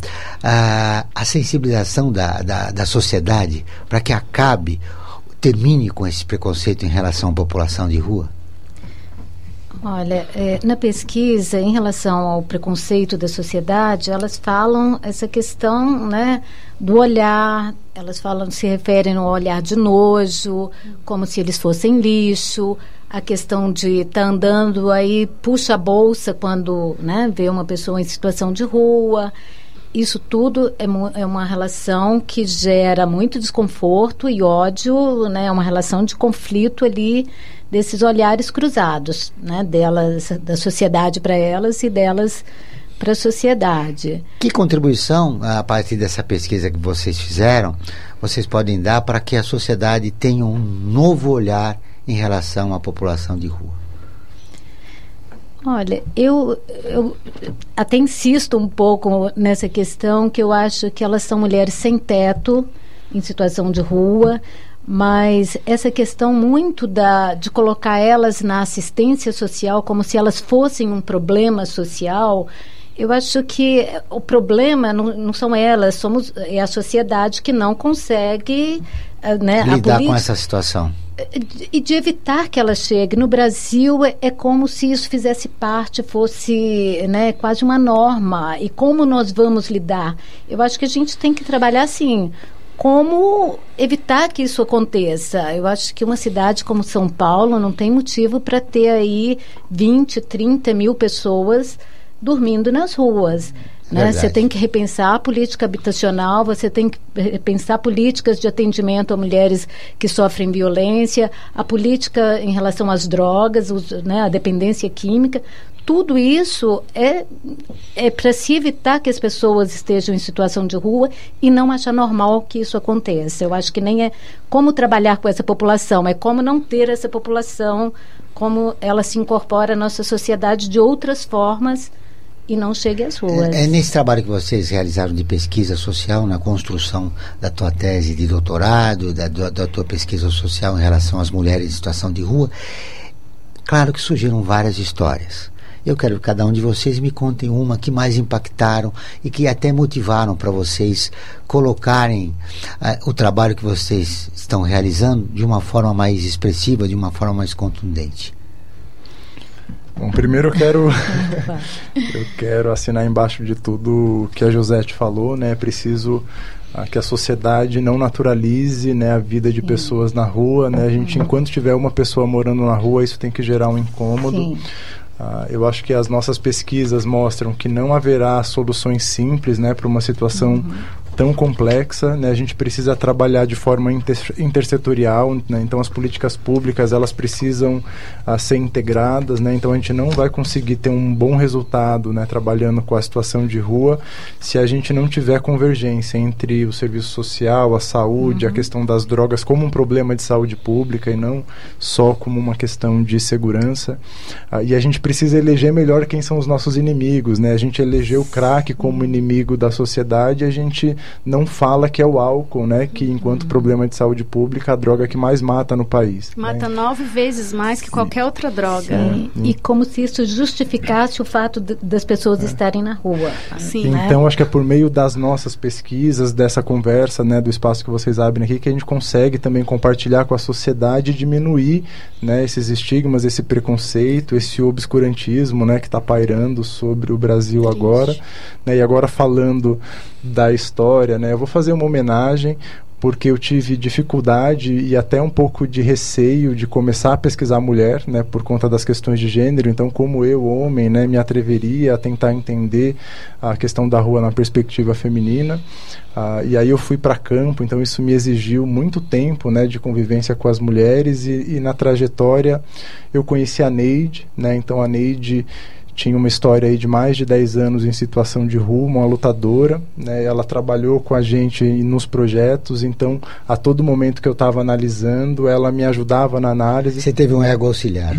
a, a sensibilização da, da, da sociedade para que acabe, termine com esse preconceito em relação à população de rua? Olha, é, na pesquisa em relação ao preconceito da sociedade, elas falam essa questão, né, do olhar. Elas falam, se referem ao olhar de nojo, como se eles fossem lixo. A questão de estar tá andando aí puxa a bolsa quando, né, vê uma pessoa em situação de rua. Isso tudo é, é uma relação que gera muito desconforto e ódio, né? É uma relação de conflito ali desses olhares cruzados, né, delas, da sociedade para elas e delas para a sociedade. Que contribuição, a partir dessa pesquisa que vocês fizeram, vocês podem dar para que a sociedade tenha um novo olhar em relação à população de rua? Olha, eu, eu até insisto um pouco nessa questão que eu acho que elas são mulheres sem teto, em situação de rua, mas essa questão muito da, de colocar elas na assistência social como se elas fossem um problema social, eu acho que o problema não, não são elas, somos é a sociedade que não consegue né, lidar com essa situação e de evitar que ela chegue. No Brasil é, é, como se isso fizesse parte, fosse né, quase uma norma. E como nós vamos lidar? Eu acho que a gente tem que trabalhar assim como evitar que isso aconteça. Eu acho que uma cidade como São Paulo não tem motivo para ter aí 20, 30 mil pessoas dormindo nas ruas. Né? Você tem que repensar a política habitacional, você tem que repensar políticas de atendimento a mulheres que sofrem violência, a política em relação às drogas, os, né, a dependência química. Tudo isso é, é para se evitar que as pessoas estejam em situação de rua e não achar normal que isso aconteça. Eu acho que nem é como trabalhar com essa população, é como não ter essa população, como ela se incorpora à nossa sociedade de outras formas e não chegue às ruas. É, é, nesse trabalho que vocês realizaram de pesquisa social, na construção da tua tese de doutorado, da, da tua pesquisa social em relação às mulheres em situação de rua, claro que surgiram várias histórias. Eu quero que cada um de vocês me contem uma que mais impactaram e que até motivaram para vocês colocarem uh, o trabalho que vocês estão realizando de uma forma mais expressiva, de uma forma mais contundente. Bom, primeiro eu quero [laughs] [laughs] eu quero assinar embaixo de tudo que a Josete falou, né? É preciso ah, que a sociedade não naturalize né, a vida de Sim. pessoas na rua, né? A gente, enquanto tiver uma pessoa morando na rua, isso tem que gerar um incômodo. Uh, eu acho que as nossas pesquisas mostram que não haverá soluções simples né, para uma situação uhum tão complexa, né? A gente precisa trabalhar de forma inter intersetorial, né? Então as políticas públicas elas precisam uh, ser integradas, né? Então a gente não vai conseguir ter um bom resultado, né? Trabalhando com a situação de rua, se a gente não tiver convergência entre o serviço social, a saúde, uhum. a questão das drogas como um problema de saúde pública e não só como uma questão de segurança. Uh, e a gente precisa eleger melhor quem são os nossos inimigos, né? A gente elegeu o crack como inimigo da sociedade, a gente não fala que é o álcool, né? Que enquanto uhum. problema de saúde pública, a droga que mais mata no país. Mata né? nove vezes mais que Sim. qualquer outra droga. Sim. E como se isso justificasse o fato de, das pessoas é. estarem na rua. Sim. Né? Então, acho que é por meio das nossas pesquisas, dessa conversa, né, do espaço que vocês abrem aqui, que a gente consegue também compartilhar com a sociedade e diminuir né, esses estigmas, esse preconceito, esse obscurantismo né, que está pairando sobre o Brasil agora. Né, e agora falando da história, né? Eu vou fazer uma homenagem porque eu tive dificuldade e até um pouco de receio de começar a pesquisar mulher, né, por conta das questões de gênero. Então, como eu, homem, né, me atreveria a tentar entender a questão da rua na perspectiva feminina. Uh, e aí eu fui para campo, então isso me exigiu muito tempo, né, de convivência com as mulheres e, e na trajetória eu conheci a Neide, né, então a Neide tinha uma história aí de mais de 10 anos em situação de rua, uma lutadora, né? Ela trabalhou com a gente nos projetos, então a todo momento que eu estava analisando, ela me ajudava na análise. Você teve um ego auxiliar?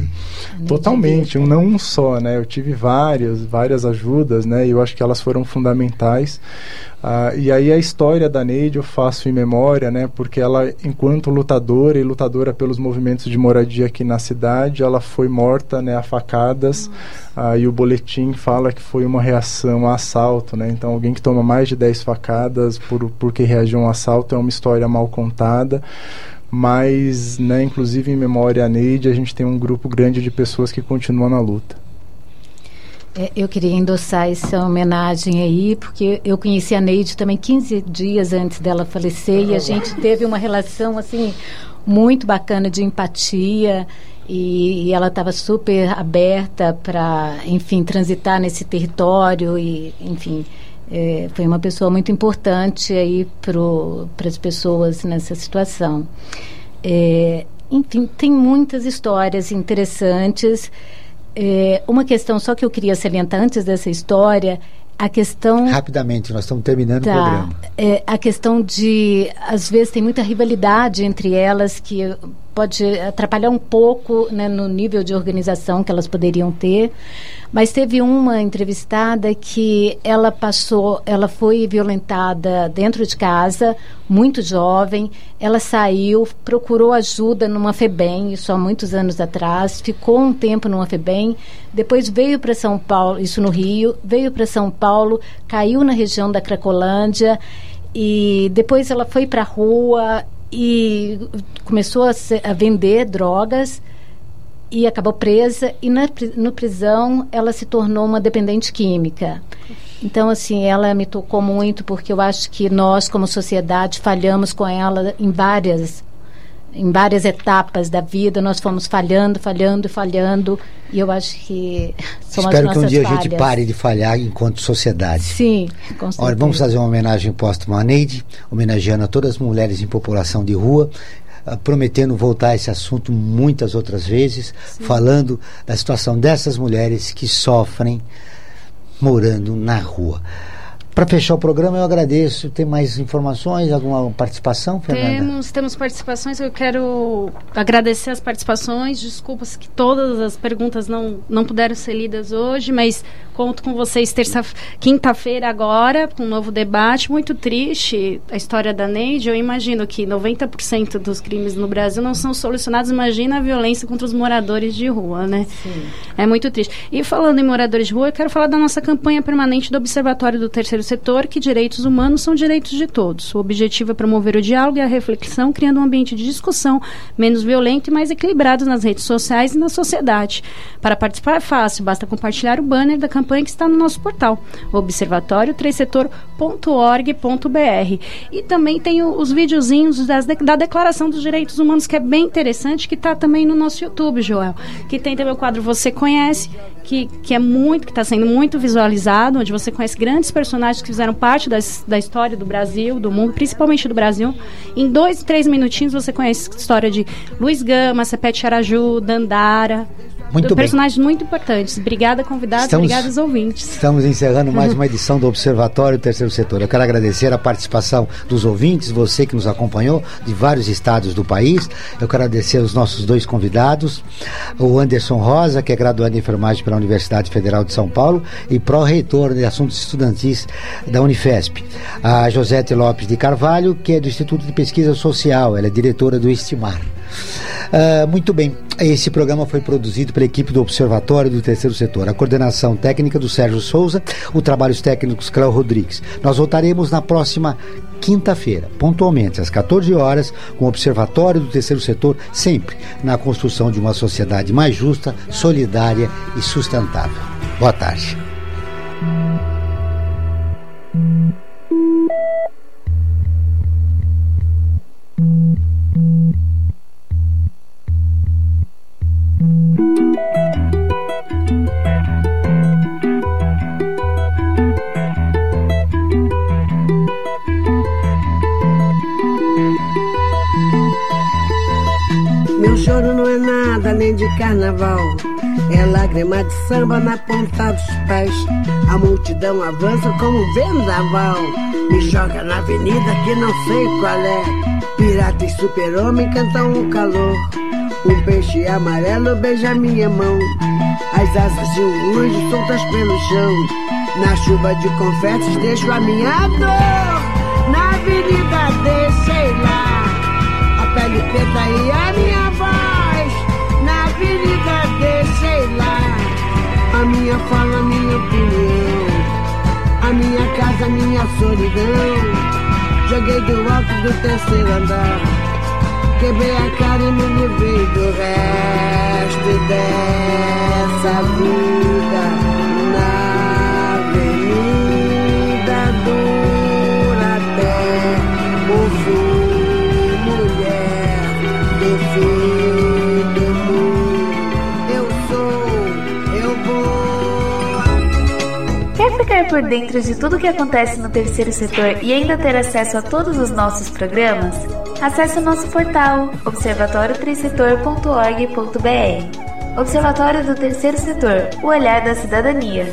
Totalmente, um não um só, né? Eu tive várias, várias ajudas, né? E eu acho que elas foram fundamentais. Ah, e aí a história da Neide eu faço em memória, né? Porque ela, enquanto lutadora e lutadora pelos movimentos de moradia aqui na cidade, ela foi morta, né? A facadas. Ah, e o boletim fala que foi uma reação a assalto, né? Então alguém que toma mais de 10 facadas por, porque reagiu a um assalto é uma história mal contada mas, né, inclusive em memória a Neide, a gente tem um grupo grande de pessoas que continuam na luta. É, eu queria endossar essa homenagem aí, porque eu conheci a Neide também 15 dias antes dela falecer e a gente teve uma relação assim muito bacana de empatia e, e ela estava super aberta para, enfim, transitar nesse território e, enfim, é, foi uma pessoa muito importante aí para as pessoas nessa situação. É, enfim, tem muitas histórias interessantes. É, uma questão só que eu queria salientar antes dessa história a questão rapidamente nós estamos terminando tá, o programa. É, a questão de às vezes tem muita rivalidade entre elas que pode atrapalhar um pouco né, no nível de organização que elas poderiam ter. Mas teve uma entrevistada que ela passou, ela foi violentada dentro de casa, muito jovem. Ela saiu, procurou ajuda numa FEBEM, isso há muitos anos atrás, ficou um tempo numa FEBEM, depois veio para São Paulo, isso no Rio, veio para São Paulo, caiu na região da Cracolândia e depois ela foi para a rua e começou a, ser, a, vender drogas e acabou presa e na no prisão ela se tornou uma dependente química. Então assim, ela me tocou muito porque eu acho que nós como sociedade falhamos com ela em várias em várias etapas da vida nós fomos falhando, falhando, falhando e eu acho que [laughs] são Espero que um dia falhas. a gente pare de falhar enquanto sociedade. Sim, com certeza. Olha, vamos fazer uma homenagem póstuma à Neide, homenageando a todas as mulheres em população de rua, uh, prometendo voltar a esse assunto muitas outras vezes, Sim. falando da situação dessas mulheres que sofrem morando na rua. Para fechar o programa, eu agradeço. Tem mais informações, alguma participação, Fernanda? Temos, temos participações. Eu quero agradecer as participações. Desculpas que todas as perguntas não, não puderam ser lidas hoje, mas conto com vocês terça, quinta-feira agora, com um novo debate. Muito triste a história da Neide. Eu imagino que 90% dos crimes no Brasil não são solucionados. Imagina a violência contra os moradores de rua, né? Sim. É muito triste. E falando em moradores de rua, eu quero falar da nossa campanha permanente do Observatório do Terceiro setor que direitos humanos são direitos de todos. O objetivo é promover o diálogo e a reflexão, criando um ambiente de discussão menos violento e mais equilibrado nas redes sociais e na sociedade. Para participar é fácil, basta compartilhar o banner da campanha que está no nosso portal, observatório3setor.org.br. E também tem os videozinhos das, da Declaração dos Direitos Humanos, que é bem interessante, que está também no nosso YouTube, Joel. Que tem também o quadro Você Conhece, que, que é muito, que está sendo muito visualizado, onde você conhece grandes personagens que fizeram parte das, da história do Brasil, do mundo, principalmente do Brasil. Em dois, três minutinhos você conhece a história de Luiz Gama, Sepete Araju, Dandara, muito personagens bem. muito importantes. Obrigada, convidados, estamos, obrigados, ouvintes. Estamos encerrando mais [laughs] uma edição do Observatório Terceiro Setor. Eu quero agradecer a participação dos ouvintes, você que nos acompanhou, de vários estados do país. Eu quero agradecer os nossos dois convidados, o Anderson Rosa, que é graduado em enfermagem pela Universidade Federal de São Paulo e pró-reitor de assuntos estudantis da Unifesp. A Josete Lopes de Carvalho, que é do Instituto de Pesquisa Social, ela é diretora do Estimar. Uh, muito bem, esse programa foi produzido pela equipe do Observatório do Terceiro Setor, a coordenação técnica do Sérgio Souza, o trabalhos técnicos Cléo Rodrigues. Nós voltaremos na próxima quinta-feira, pontualmente às 14 horas, com o Observatório do Terceiro Setor, sempre na construção de uma sociedade mais justa, solidária e sustentável. Boa tarde. Meu choro não é nada além de carnaval. É lágrima de samba na ponta dos pés. A multidão avança como um vendaval. Me joga na avenida que não sei qual é. Pirata e super-homem cantam o calor. Um peixe amarelo beija minha mão. As asas de um anjo soltas pelo chão. Na chuva de confetes deixo a minha dor. Na avenida deixei lá. A pele preta e a minha voz. Na avenida deixei lá. A minha fala, a minha opinião. A minha casa, a minha solidão. Joguei do alto do terceiro andar. Quebrei a cara e me livrei do resto dessa vida na avenida dura até o fim, mulher do fim do mundo. Eu sou, eu vou. Quer ficar por dentro de tudo que acontece no terceiro setor e ainda ter acesso a todos os nossos programas? Acesse o nosso portal observatório3setor.org.br. Observatório do Terceiro Setor, o olhar da cidadania.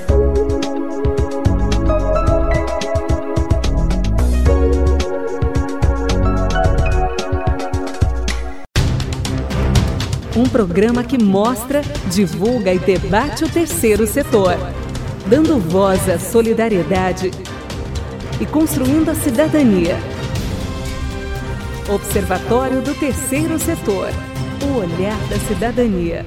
Um programa que mostra, divulga e debate o terceiro setor, dando voz à solidariedade e construindo a cidadania. Observatório do Terceiro Setor. O olhar da cidadania.